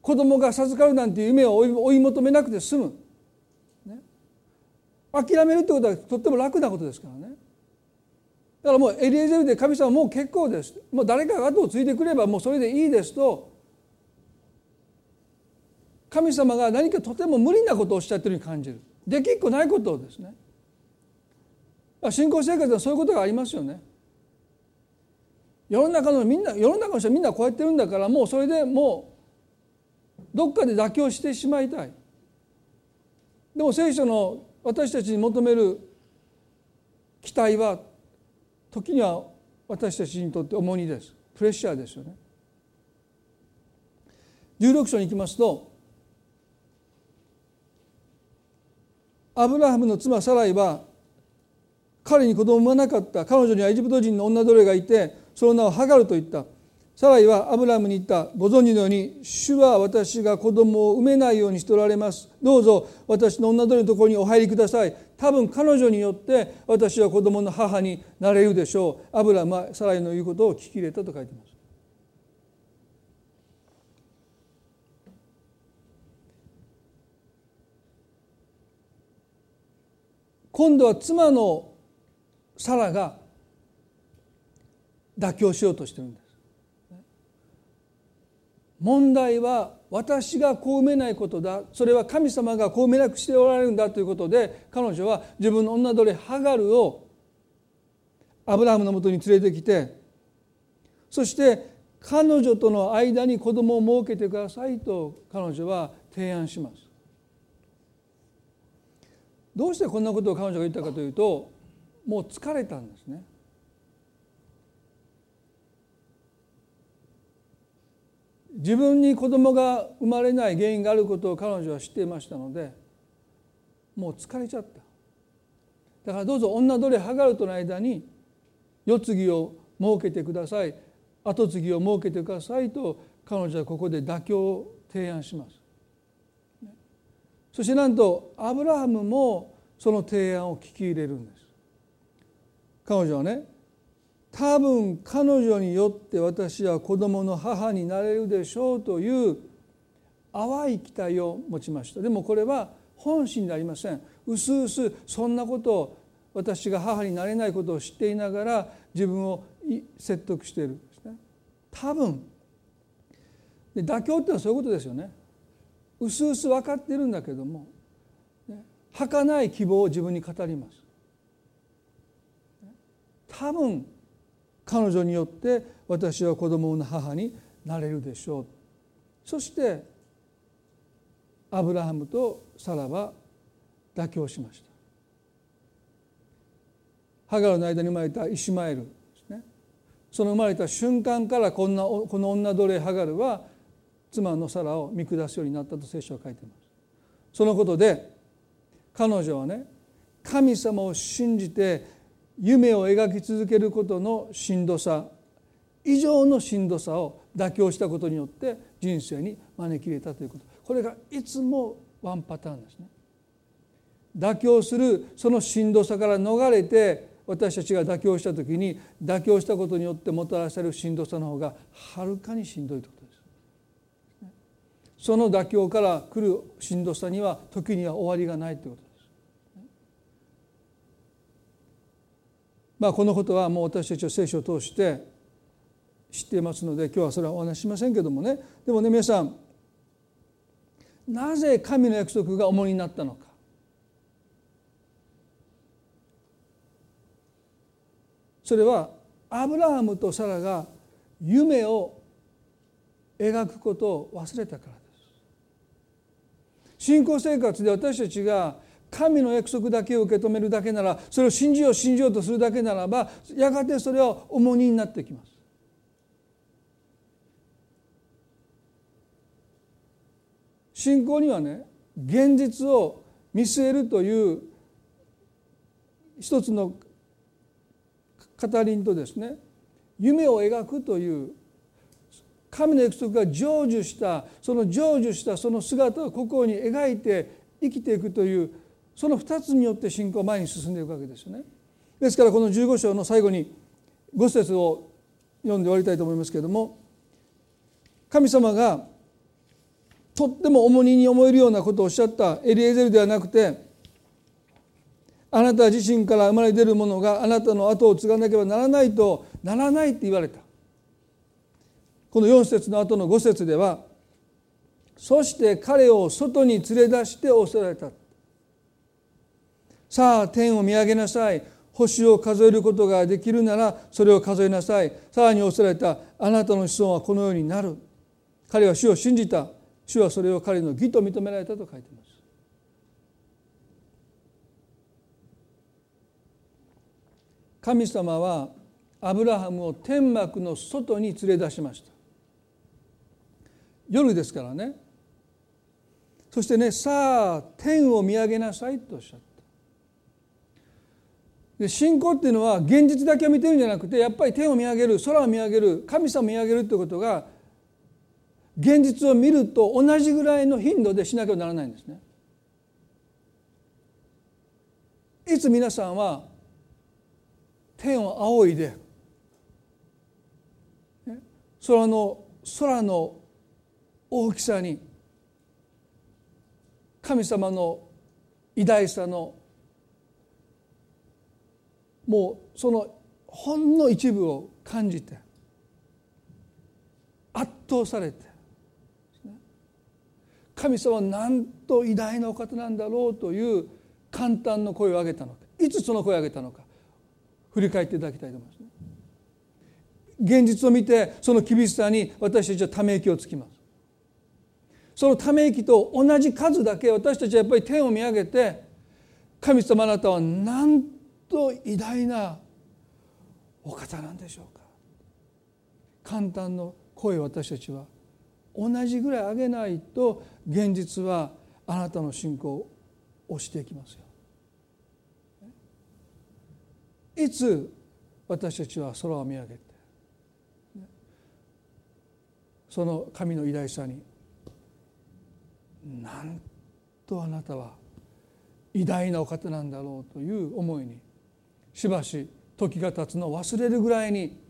子供が授かるなんていう夢を追い求めなくて済む、諦めるってことはとっても楽なことですからね。だからもうエリエゼルで神様もう結構です。もう誰かが後を継いでくればもうそれでいいですと。神様が何かとても無理なことをおっしゃってるように感じる。できっこないことをですね。信仰生活ではそういうことがありますよね。世の中のみんな世の中の人はみんなこうやってるんだからもうそれでもうどっかで妥協してしまいたい。でも聖書の私たちに求める期待は時には私たちにとって重荷です。プレッシャーですよね。16章に行きますとアブラハムの妻サライは彼に子供はなかった。彼女にはエジプト人の女奴隷がいてその名をハガルと言った。サライはアブラムに言った。ご存知のように主は私が子供を産めないようにしておられます。どうぞ私の女奴隷のところにお入りください。多分彼女によって私は子供の母になれるでしょう。アブラムはサライの言うことを聞き入れたと書いています。今度は妻のサラが妥協しようとしてるんです。問題は私がこう埋めないことだ。それは神様がこう埋めなくしておられるんだということで彼女は自分の女奴隷ハガルをアブラハムのもとに連れてきてそして彼女との間に子供を設けてくださいと彼女は提案します。どうしてこんなことを彼女が言ったかというともう疲れたんですね。自分に子供が生まれない原因があることを彼女は知っていましたのでもう疲れちゃった。だからどうぞ女どれハガルとの間に世継ぎを設けてください。後継ぎを設けてくださいと彼女はここで妥協を提案します。そしてなんとアブラハムもその提案を聞き入れるんです。彼女はね多分彼女によって私は子供の母になれるでしょうという淡い期待を持ちました。でもこれは本心でありません。うすうすそんなことを私が母になれないことを知っていながら自分を説得しているんですね。多分。で妥協っていうのはそういうことですよね。うすうす分かってるんだけども、ね、儚い希望を自分に語ります。多分彼女によって私は子供の母になれるでしょう。そしてアブラハムとサラは妥協しました。ハガルの間に生まれたイシマエルですね。その生まれた瞬間からこんなこの女奴隷ハガルは妻のサラを見下すようになったと聖書は書いています。そのことで彼女はね神様を信じて夢を描き続けることのしんどさ以上のしんどさを妥協したことによって人生に招き入れたということこれがいつもワンパターンですね。妥協するそのしんどさから逃れて私たちが妥協した時に妥協したことによってもたらされるしんどさの方がはるかにしんどいということです。その妥協から来るしんどさには時には終わりがないということです。まあこのことはもう私たちは聖書を通して知っていますので今日はそれはお話ししませんけどもね。でもね皆さんなぜ神の約束が重荷になったのか。それはアブラハムとサラが夢を描くことを忘れたからです。信仰生活で私たちが神の約束だけを受け止めるだけならそれを信じよう信じようとするだけならばやがてそれは重荷になってきます。信仰にはね現実を見据えるという一つの語りとですね夢を描くという神の約束が成就したその成就したその姿を心に描いて生きていくというその2つによって信仰前に進んでいくわけですよね。ですからこの15章の最後に5節を読んで終わりたいと思いますけれども神様がとっても重荷に思えるようなことをおっしゃったエリエゼルではなくてあなた自身から生まれ出るものがあなたの後を継がなければならないとならないって言われたこの4節の後の5節ではそして彼を外に連れ出して仰せられたさあ天を見上げなさい。星を数えることができるならそれを数えなさい。さらに仰せられたあなたの子孫はこのようになる。彼は主を信じた。主はそれを彼の義と認められたと書いています。神様はアブラハムを天幕の外に連れ出しました。夜ですからね。そしてねさあ天を見上げなさいとおっしゃった。で信仰っていうのは現実だけを見てるんじゃなくてやっぱり天を見上げる空を見上げる神様を見上げるということが現実を見ると同じぐらいの頻度でしなきゃならないんですね。いつ皆さんは天を仰いで空の空の大きさに神様の偉大さのもうそのほんの一部を感じて圧倒されて神様はなんと偉大なお方なんだろうという簡単な声を上げたのかいつその声を上げたのか振り返っていただきたいと思います、ね、現実を見てその厳しさに私たちはため息をつきます。そのため息と同じ数だけ私たちはやっぱり天を見上げて神様あなたはなんと偉大なお方なんでしょうか。簡単の声を私たちは同じぐらい上げないと現実はあなたの信仰を押していきますよ。いつ私たちは空を見上げてその神の偉大さになんとあなたは偉大なお方なんだろうという思いにしばし時が経つのを忘れるぐらいに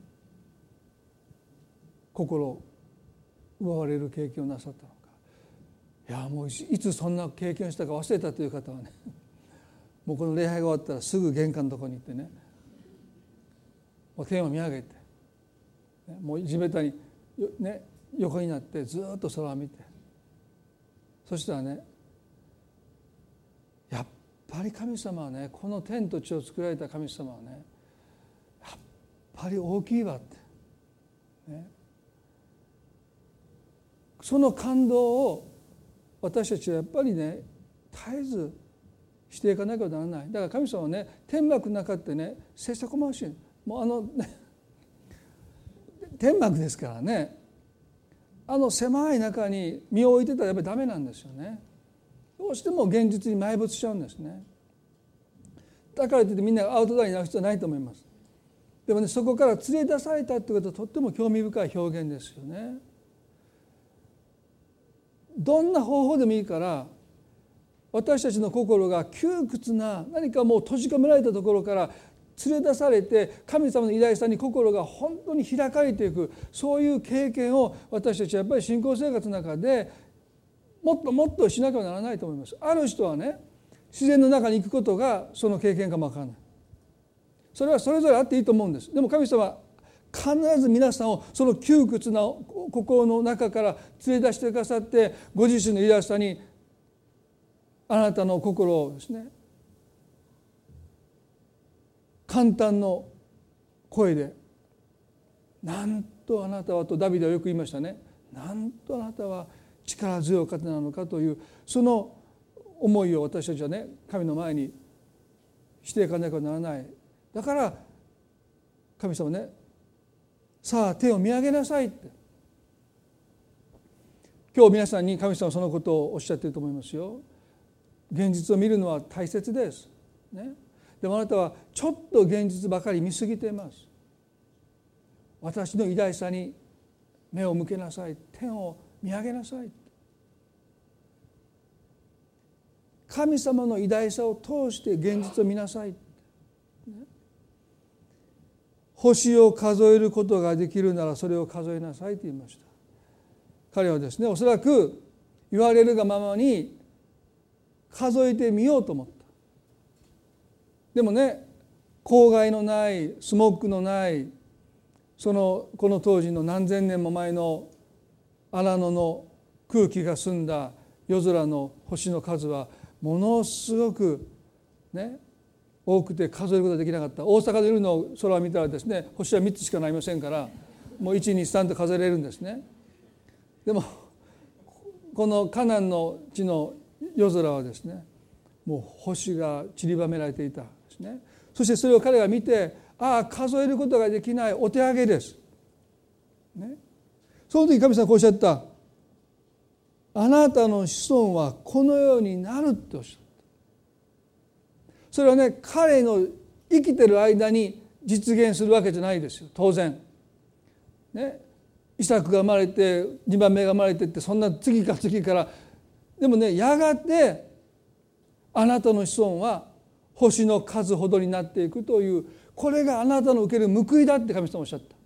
心奪われる経験をなさったのか。いやもういつそんな経験したか忘れたという方はね [laughs] もうこの礼拝が終わったらすぐ玄関のとこに行ってねもう天を見上げてもう地べたに、ね、横になってずっと空を見てそしたらねぱり神様はねこの天と地を作られた神様はねやっぱり大きいわって、ね、その感動を私たちはやっぱりね絶えずしていかなきゃならない。だから神様はね天幕の中ってね切磋細しい。もうあの、天幕ですからね。あの狭い中に身を置いてたらやっぱりダメなんですよね。どうしても現実に埋没しちゃうんですね。だからといってみんながアウトドアになる必要はないと思います。でもねそこから連れ出されたってことはとっても興味深い表現ですよね。どんな方法でもいいから私たちの心が窮屈な何かもう閉じ込められたところから連れ出されて神様の偉大さに心が本当に開かれていくそういう経験を私たちはやっぱり信仰生活の中でもっともっとしなきゃならないと思います。ある人はね自然の中に行くことがその経験かもわからない。それはそれぞれあっていいと思うんです。でも神様は必ず皆さんをその窮屈な心の中から連れ出してくださってご自身の偉大さにあなたの心をですね簡単の声で「なんとあなたは」とダビデはよく言いましたね「なんとあなたは力強い方なのか」というその思いを私たちはね神の前にしていかなきゃならない。だから神様ねさあ手を見上げなさいって。今日皆さんに神様そのことをおっしゃっていると思いますよ。現実を見るのは大切です。ね、でもあなたはちょっと現実ばかり見すぎています。私の偉大さに目を向けなさい。天を見上げなさい。神様の偉大さを通して現実を見なさい。星を数えることができるならそれを数えなさいと言いました。彼はですねおそらく言われるがままに数えてみようと思った。でもね郊外のないスモックのないそのこの当時の何千年も前の荒野の空気が澄んだ夜空の星の数はものすごくね多くて数えることができなかった。大阪で夜の空を見たらですね星は3つしかなりませんからもう123と数えれるんですね。でもこのカナンの地の夜空はですねもう星が散りばめられていたですね。そしてそれを彼が見てああ数えることができないお手上げです、ね、その時神様こうおっしゃった。あなたの子孫はこのようになるっておっしゃった。それはね彼の生きてる間に実現するわけじゃないですよ。当然。ね。イサクが生まれて2番目が生まれてってそんな次か次から。でもねやがてあなたの子孫は星の数ほどになっていくというこれがあなたの受ける報いだって神様おっしゃった。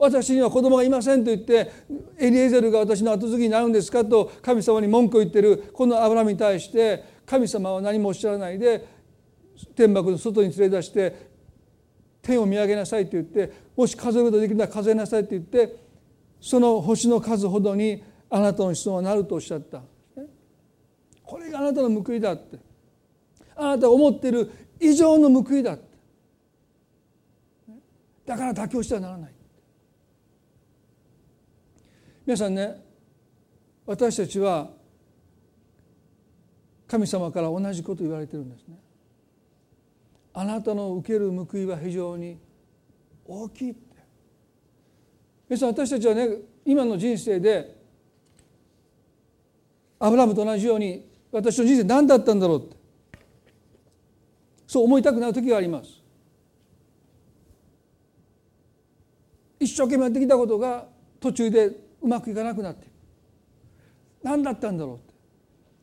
私には子供がいませんと言ってエリエゼルが私の後継ぎになるんですかと神様に文句を言ってるこのアブラムに対して神様は何もおっしゃらないで天幕の外に連れ出して天を見上げなさいと言ってもし数えることができるなら数えなさいと言ってその星の数ほどにあなたの子孫はなるとおっしゃった。これがあなたの報いだって。あなたが思っている以上の報いだって。だから妥協してはならない。皆さんね私たちは神様から同じこと言われてるんですね。あなたの受ける報いは非常に大きいって。皆さん私たちはね今の人生でアブラムと同じように私の人生何だったんだろうって。そう思いたくなる時があります。一生懸命やってきたことが途中でうまくいかなくなって。何だったんだろうって。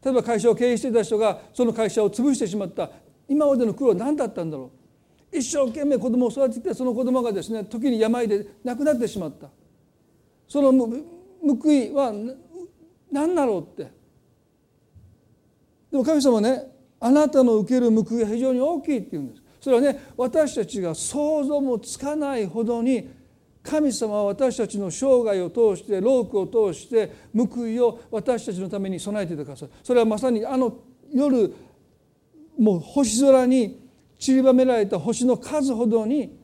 例えば会社を経営していた人がその会社を潰してしまった。今までの苦労は何だったんだろう。一生懸命子供を育ててその子供がですね時に病で亡くなってしまった。その報いは何だろうって。でも神様ねあなたの受ける報いは非常に大きいって言うんです。それはね私たちが想像もつかないほどに神様は私たちの生涯を通してロークを通して報いを私たちのために備えていてくださいそれはまさにあの夜もう星空に散りばめられた星の数ほどに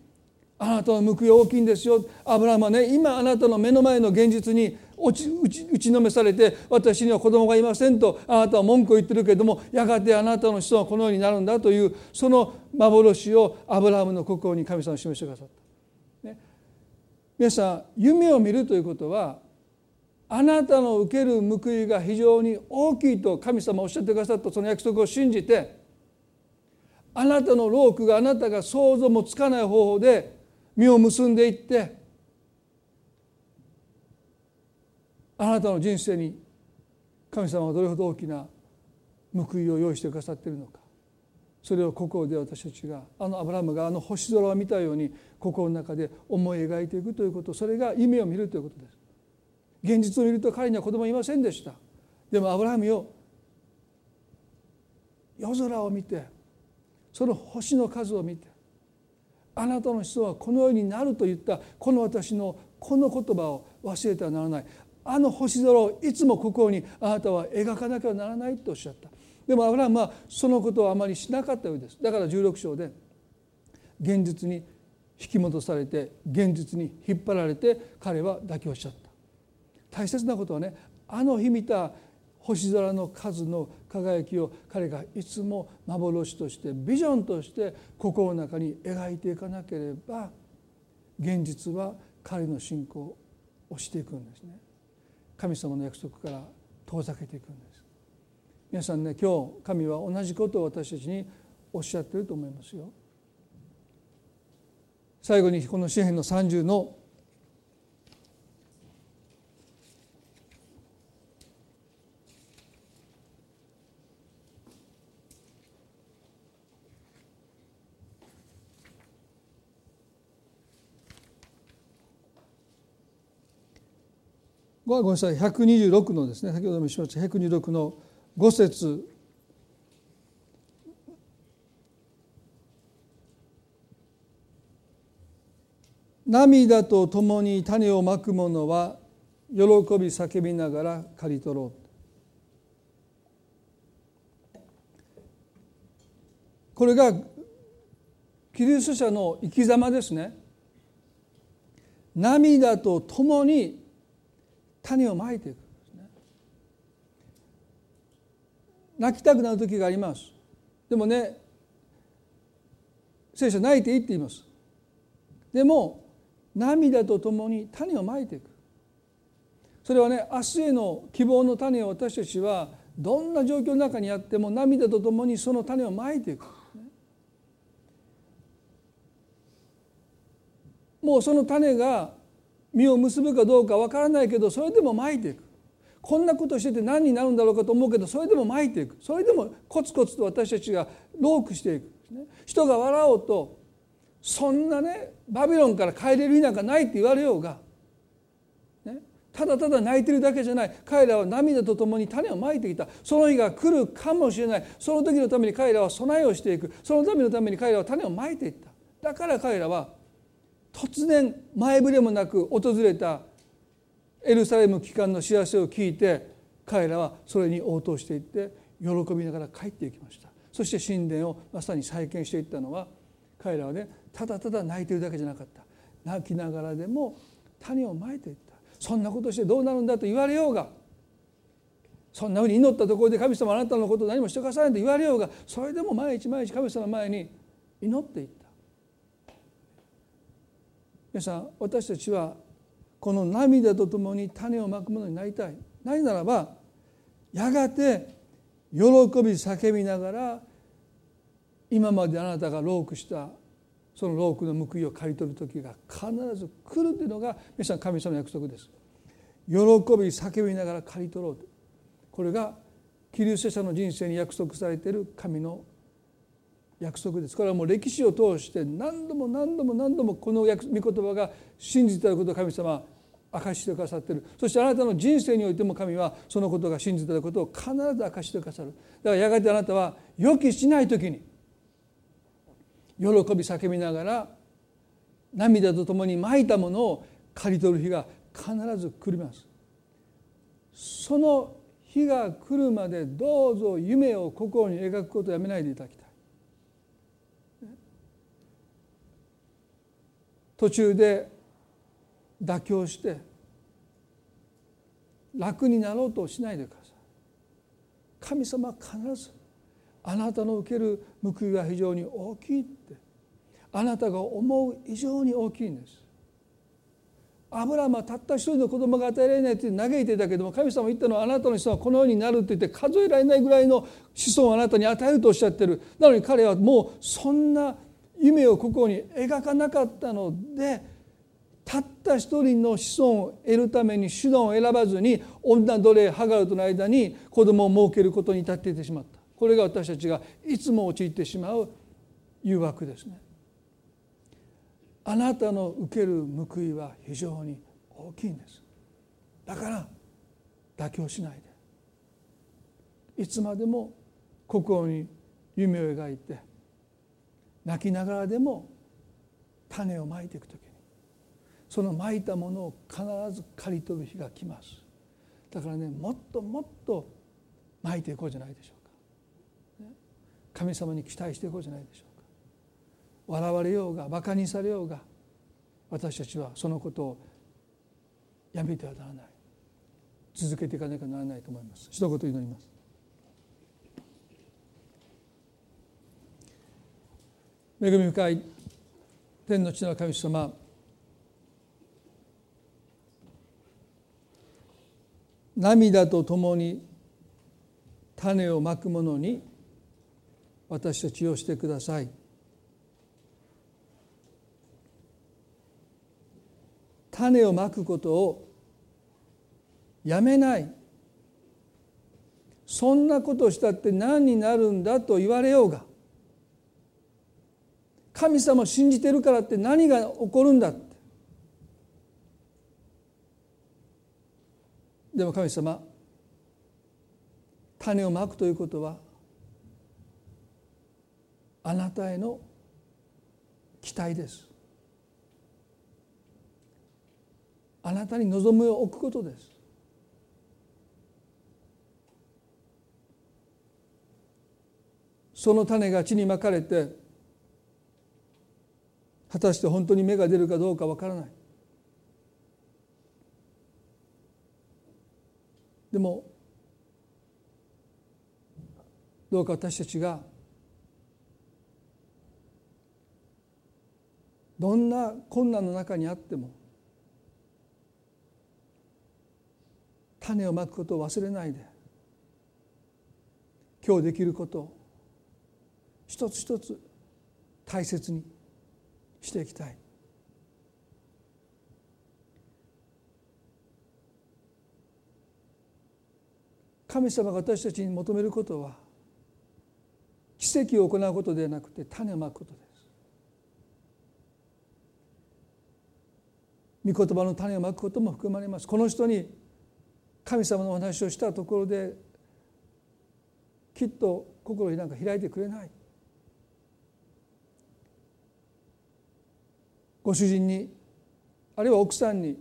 あなたの報いは大きいんですよアブラハムはね今あなたの目の前の現実に打ち打ちのめされて私には子供がいませんとあなたは文句を言ってるけれどもやがてあなたの子孫はこのようになるんだというその幻をアブラハムの心に神様示してくださった。皆さん夢を見るということはあなたの受ける報いが非常に大きいと神様おっしゃってくださったその約束を信じてあなたのロークがあなたが想像もつかない方法で実を結んでいってあなたの人生に神様はどれほど大きな報いを用意してくださっているのか。それを心で私たちがあのアブラハムがあの星空を見たように心の中で思い描いていくということそれが夢を見るということです。現実を見ると彼には子供いませんでしたでもアブラハムよ夜空を見てその星の数を見てあなたの子孫はこのようになると言ったこの私のこの言葉を忘れてはならない。あの星空をいつも心にあなたは描かなきゃならないとおっしゃった。でもアブラハムはそのことをあまりしなかったようです。だから16章で現実に引き戻されて現実に引っ張られて彼は妥協しちゃった。大切なことはねあの日見た星空の数の輝きを彼がいつも幻としてビジョンとして心の中に描いていかなければ現実は彼の信仰を押していくんですね。神様の約束から遠ざけていくんです。皆さんね今日神は同じことを私たちにおっしゃってると思いますよ。最後にこの詩篇の30のごめんなさい126のですね先ほどもしました126の「五節。涙とともに種をまく者は喜び叫びながら刈り取ろう。これがキリスト者の生き様ですね。涙とともに種をまいていく。泣きたくなる時があります。でもね聖書泣いていいって言います。でも涙とともに種をまいていく。それはね明日への希望の種を私たちはどんな状況の中にあっても涙とともにその種をまいていく。もうその種が実を結ぶかどうかわからないけどそれでもまいていく。こんなことしてて何になるんだろうかと思うけどそれでもまいていく。それでもコツコツと私たちがロークしていく、人が笑おうとそんなねバビロンから帰れる日なんかないって言われようが、ね、ただただ泣いてるだけじゃない。彼らは涙とともに種をまいてきた。その日が来るかもしれない。その時のために彼らは備えをしていく。そのためのために彼らは種をまいていった。だから彼らは突然前触れもなく訪れたエルサレム帰還の知らせを聞いて彼らはそれに応答していって喜びながら帰っていきました。そして神殿をまさに再建していったのは彼らはねただただ泣いてるだけじゃなかった。泣きながらでも種をまいていった。そんなことしてどうなるんだと言われようがそんなふうに祈ったところで神様あなたのこと何もしてくださいと言われようがそれでも毎日毎日神様の前に祈っていった。皆さん私たちはこの涙とともに種をまくものになりたい。なぜならばやがて喜び叫びながら今まであなたがロークしたそのロークの報いを刈り取る時が必ず来るというのが皆さん神様の約束です。喜び叫びながら刈り取ろうと。これがキリスト者の人生に約束されている神の約束です。これはもう歴史を通して何度も何度も何度もこの御言葉が信じていることを神様は明かしてくださっている。そしてあなたの人生においても神はそのことが信じていることを必ず明かしてくださる。だからやがてあなたは予期しない時に喜び叫びながら涙とともにまいたものを刈り取る日が必ず来ります。その日が来るまでどうぞ夢を心に描くことをやめないでいただきたい。途中で妥協して楽になろうとしないでください。神様は必ずあなたの受ける報いが非常に大きいってあなたが思う以上に大きいんです。アブラムはたった一人の子供が与えられないって嘆いてたけども神様言ったのはあなたの子孫はこのようになるって言って数えられないぐらいの子孫をあなたに与えるとおっしゃってる。なのに彼はもうそんな夢をここに描かなかったのでたった一人の子孫を得るために手段を選ばずに女奴隷ハガルとの間に子供を設けることに至っていてしまった。これが私たちがいつも陥ってしまう誘惑ですね。あなたの受ける報いは非常に大きいんです。だから妥協しないで。いつまでも心に夢を描いて泣きながらでも種をまいていく時。そのまいたものを必ず刈り取る日が来ます。だからねもっともっとまいていこうじゃないでしょうか。神様に期待していこうじゃないでしょうか。笑われようがバカにされようが私たちはそのことをやめてはならない。続けていかなきゃならないと思います。一言祈ります。恵み深い天の地の神様涙とともに種をまくものに私たちをしてください。種をまくことをやめない。そんなことしたって何になるんだと言われようが神様を信じてるからって何が起こるんだってでも神様種をまくということはあなたへの期待です。あなたに望みを置くことです。その種が地にまかれて果たして本当に芽が出るかどうかわからない。でもどうか私たちがどんな困難の中にあっても種をまくことを忘れないで今日できることを一つ一つ大切にしていきたい。神様が私たちに求めることは奇跡を行うことではなくて種をまくことです。御言葉の種をまくことも含まれます。この人に神様のお話をしたところできっと心になんか開いてくれない。ご主人にあるいは奥さんに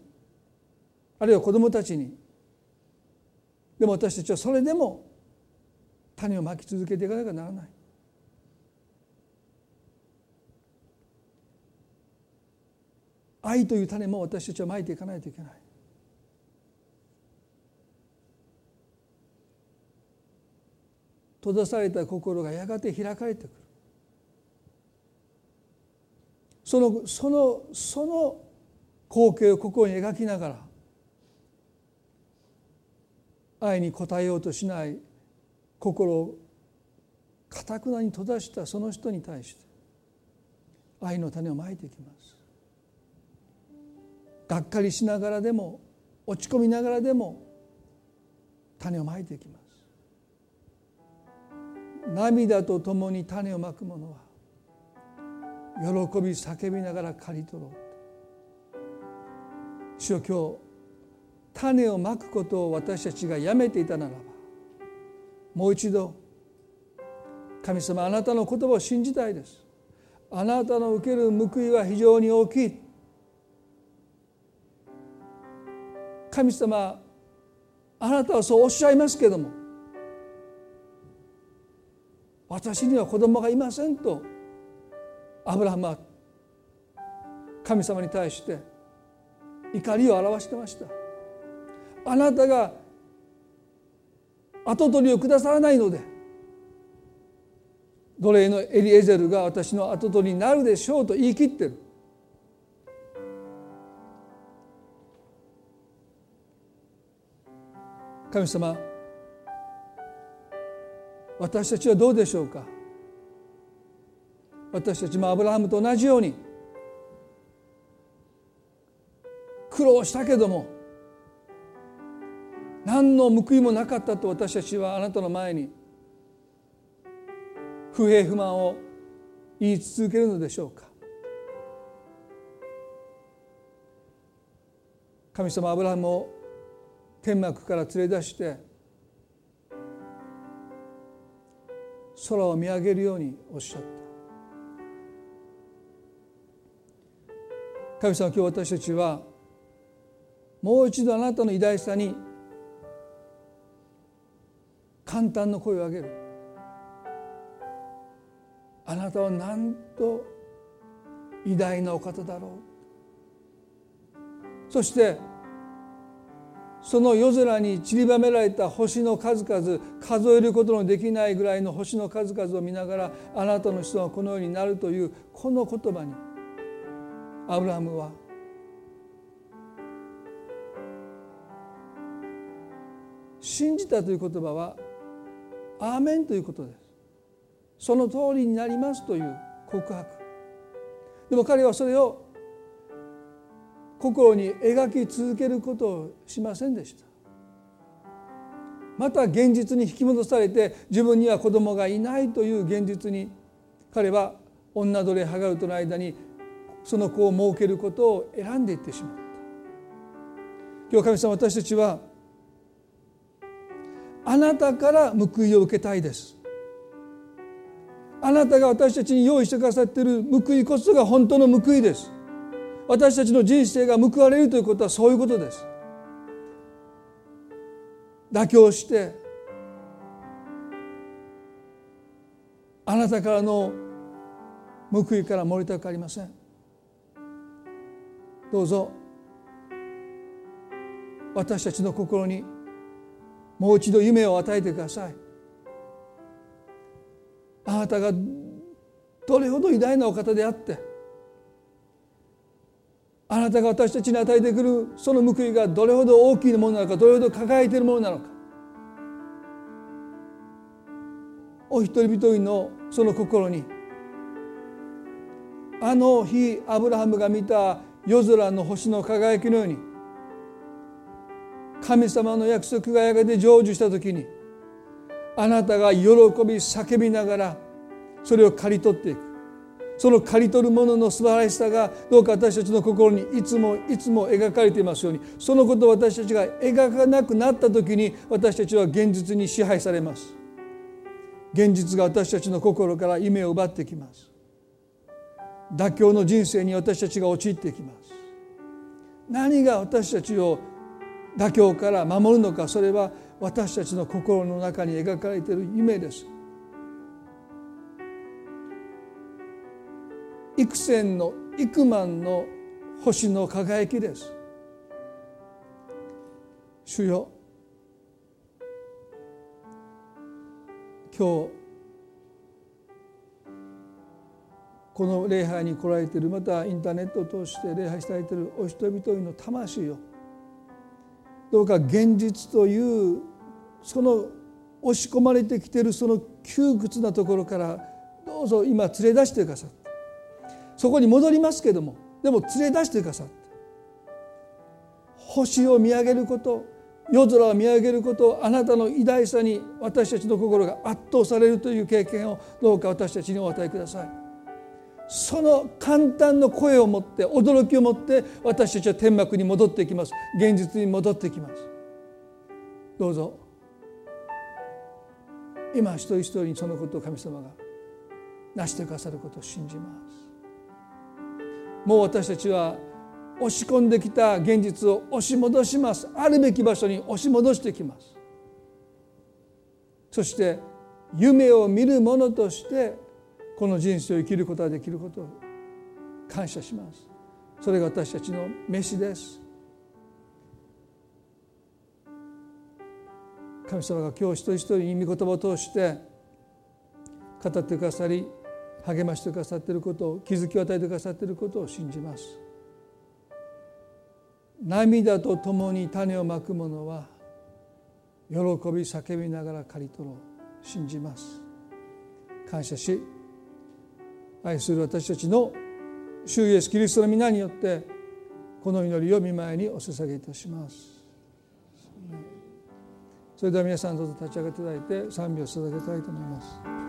あるいは子供たちにでも私たちはそれでも種をまき続けていかなきゃならない。愛という種も私たちはまいていかないといけない。閉ざされた心がやがて開かれてくる。そのそのその光景を心に描きながら愛に応えようとしない心をかたくなに閉ざしたその人に対して愛の種をまいていきます。がっかりしながらでも落ち込みながらでも種をまいていきます。涙とともに種をまく者は喜び叫びながら刈り取ろう。主よ今日種をまくことを私たちがやめていたならばもう一度神様あなたの言葉を信じたいです。あなたの受ける報いは非常に大きい。神様あなたはそうおっしゃいますけども私には子供がいませんとアブラハムは神様に対して怒りを表してました。あなたが跡取りをくださらないので奴隷のエリエゼルが私の跡取りになるでしょうと言い切ってる。神様私たちはどうでしょうか？私たちもアブラハムと同じように苦労したけども何の報いもなかったと私たちはあなたの前に不平不満を言い続けるのでしょうか。神様アブラハムを天幕から連れ出して空を見上げるようにおっしゃった。神様今日私たちはもう一度あなたの偉大さに簡単の声を上げる。あなたはなんと偉大なお方だろう。そしてその夜空に散りばめられた星の数々数えることのできないぐらいの星の数々を見ながらあなたの人はこのようになるというこの言葉にアブラムは信じたという言葉は「アーメン」ということです。その通りになりますという告白。でも彼はそれを心に描き続けることをしませんでした。また現実に引き戻されて自分には子供がいないという現実に彼は女奴隷ハガルとの間にその子を設けることを選んでいってしまった。今日神様私たちはあなたから報いを受けたいです。あなたが私たちに用意してくださっている報いこそが本当の報いです。私たちの人生が報われるということはそういうことです。妥協してあなたからの報いから守りたくありません。どうぞ私たちの心にもう一度夢を与えてください。あなたがどれほど偉大なお方であってあなたが私たちに与えてくるその報いがどれほど大きいものなのかどれほど輝いているものなのか。お一人一人のその心にあの日アブラハムが見た夜空の星の輝きのように神様の約束がやがて成就した時にあなたが喜び叫びながらそれを刈り取っていく。その刈り取るものの素晴らしさがどうか私たちの心にいつもいつも描かれていますようにそのことを私たちが描かなくなった時に私たちは現実に支配されます。現実が私たちの心から夢を奪ってきます。妥協の人生に私たちが陥っていきます。何が私たちを妥協から守るのかそれは私たちの心の中に描かれている夢です。幾千の幾万の星の輝きです。主よ今日この礼拝に来られているまたインターネットを通して礼拝されているお人々の魂をどうか現実というその押し込まれてきているその窮屈なところからどうぞ今連れ出してくださって。そこに戻りますけどもでも連れ出してくださって。星を見上げること夜空を見上げることあなたの偉大さに私たちの心が圧倒されるという経験をどうか私たちにお与えください。その簡単な声を持って驚きを持って私たちは天幕に戻っていきます。現実に戻ってきます。どうぞ。今一人一人にそのことを神様が成してくださることを信じます。もう私たちは押し込んできた現実を押し戻します。あるべき場所に押し戻してきます。そして夢を見る者としてこの人生を生きることができることを感謝します。それが私たちの飯です。神様が今日一人一人に御言葉を通して語ってくださり励ましてくださっていることを気づきを与えてくださっていることを信じます。涙とともに種をまく者は喜び叫びながら刈り取ろう。信じます。感謝し愛する私たちの主イエスキリストの皆によってこの祈りを見舞いにお捧げいたします。それでは皆さんどうぞ立ち上がっていただいて賛美を捧げたいと思います。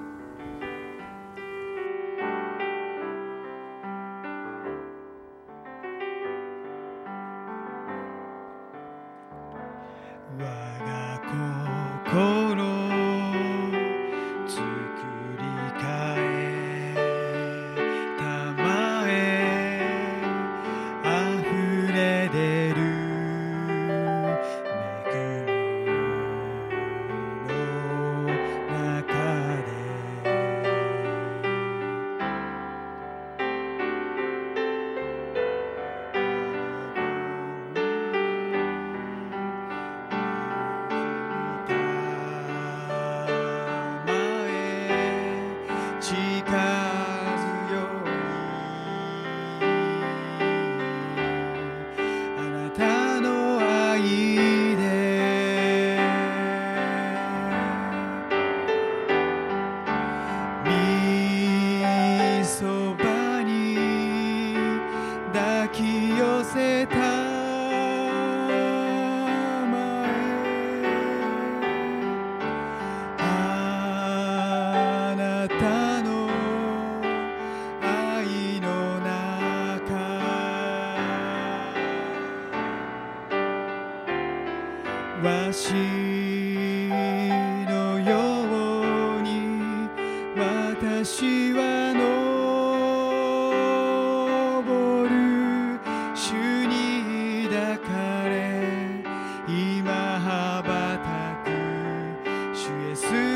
Jésus.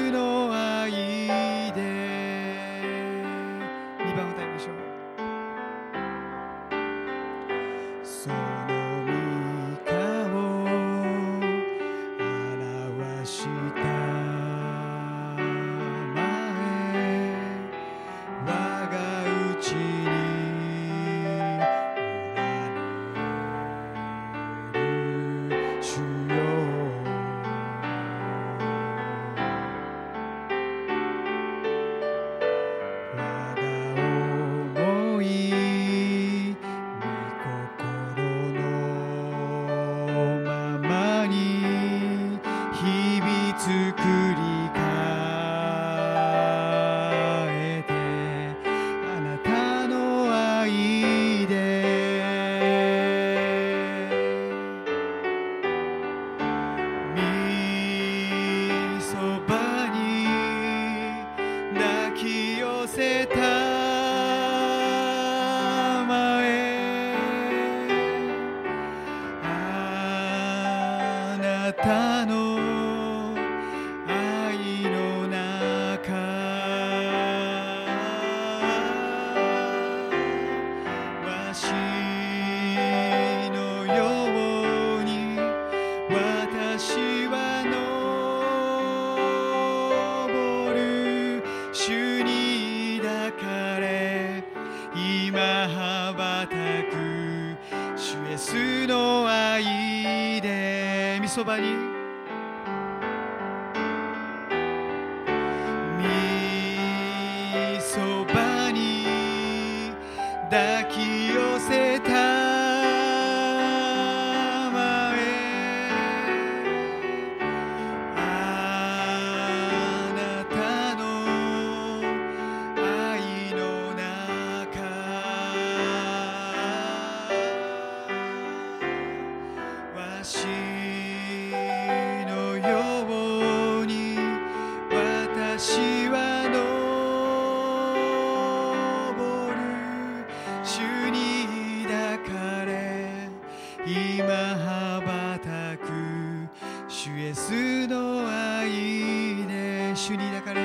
主イエスの愛で主に抱かれ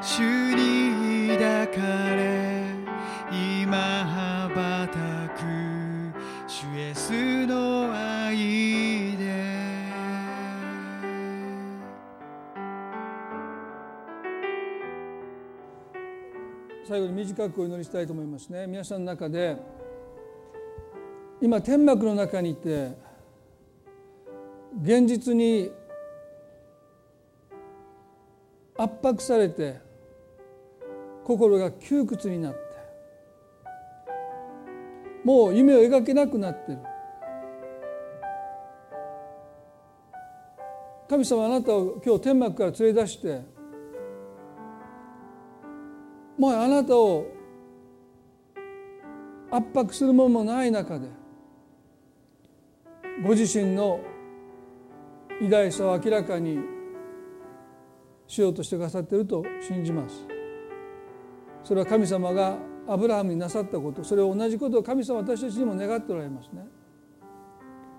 主に抱かれ今羽ばたく主イエスの愛で。最後に短くお祈りしたいと思いますね。皆さんの中で今天幕の中にいて現実に圧迫されて心が窮屈になってもう夢を描けなくなってる。神様あなたを今日天幕から連れ出してもうあなたを圧迫するものもない中でご自身の偉大さを明らかにしようとしてくださっていると信じます。それは神様がアブラハムになさったことそれを同じことを神様私たちにも願っておられますね。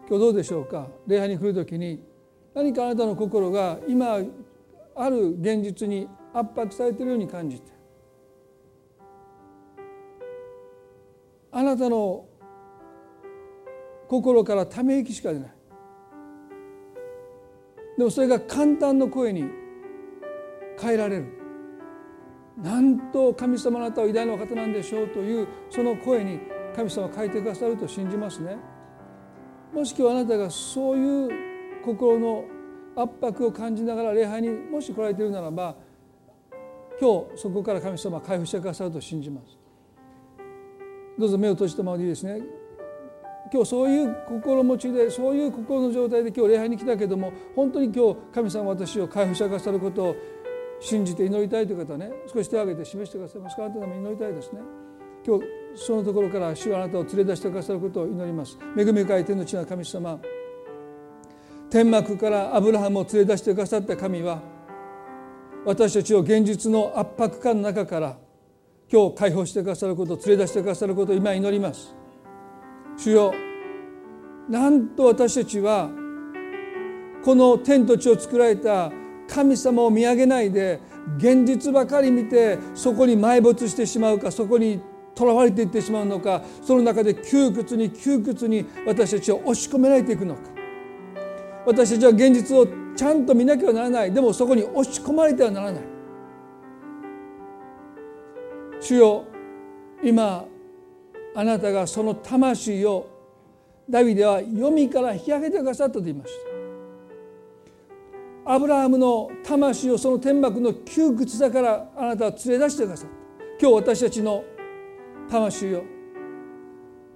今日どうでしょうか？礼拝に来る時に何かあなたの心が今ある現実に圧迫されているように感じて。あなたの心からため息しか出ない。でもそれが簡単な声に変えられる。なんと神様あなたは偉大な方なんでしょうというその声に神様は変えてくださると信じますね。もし今日あなたがそういう心の圧迫を感じながら礼拝にもし来られているならば今日そこから神様は回復してくださると信じます。どうぞ目を閉じたままでいいですね。今日そういう心持ちでそういう心の状態で今日礼拝に来たけども本当に今日神様私を回復してくださることを信じて祈りたいという方はね少し手を挙げて示してくださいますかあなたのために祈りたいですね。今日そのところから主はあなたを連れ出してくださることを祈ります。恵み深い天の地の神様天幕からアブラハムを連れ出してくださった神は私たちを現実の圧迫感の中から今日解放してくださること連れ出してくださることを今祈ります。主よなんと私たちはこの天と地を作られた神様を見上げないで現実ばかり見てそこに埋没してしまうかそこにとらわれていってしまうのかその中で窮屈に窮屈に私たちを押し込められていくのか。私たちは現実をちゃんと見なきゃならない。でもそこに押し込まれてはならない。主よ今あなたがその魂をダビデは読みから引き上げてくださったと言いました。アブラハムの魂をその天幕の窮屈さからあなたは連れ出してくださった。今日私たちの魂を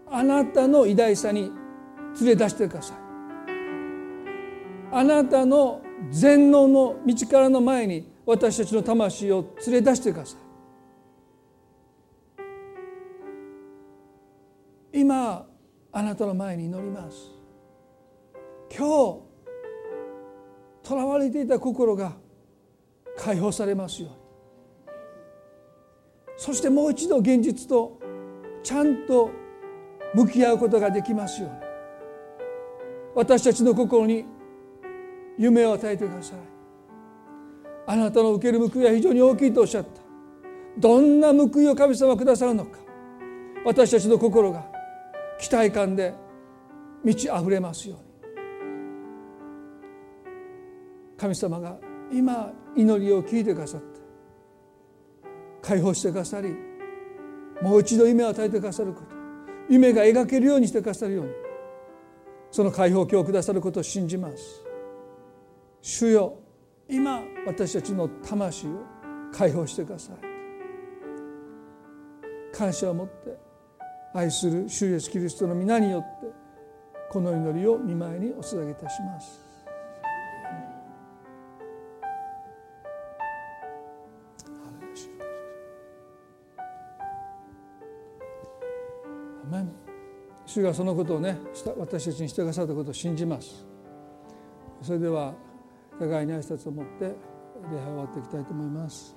あなたの偉大さに連れ出してください。あなたの全能の道からの前に私たちの魂を連れ出してください。今あなたの前に祈ります。今日とらわれていた心が解放されますように。そしてもう一度現実とちゃんと向き合うことができますように。私たちの心に夢を与えてください。あなたの受ける報いは非常に大きいとおっしゃった。どんな報いを神様くださるのか。私たちの心が期待感で満ち溢れますように。神様が今祈りを聞いてくださって解放してくださりもう一度夢を与えてくださること夢が描けるようにしてくださるようにその解放をくださることを信じます。主よ今私たちの魂を解放してください。感謝を持って愛する主イエスキリストの皆によってこの祈りを見舞いにお捧げいたします。主がそのことをね私たちにしてくださったことを信じます。それでは互いに挨拶を持って礼拝を終わっていきたいと思います。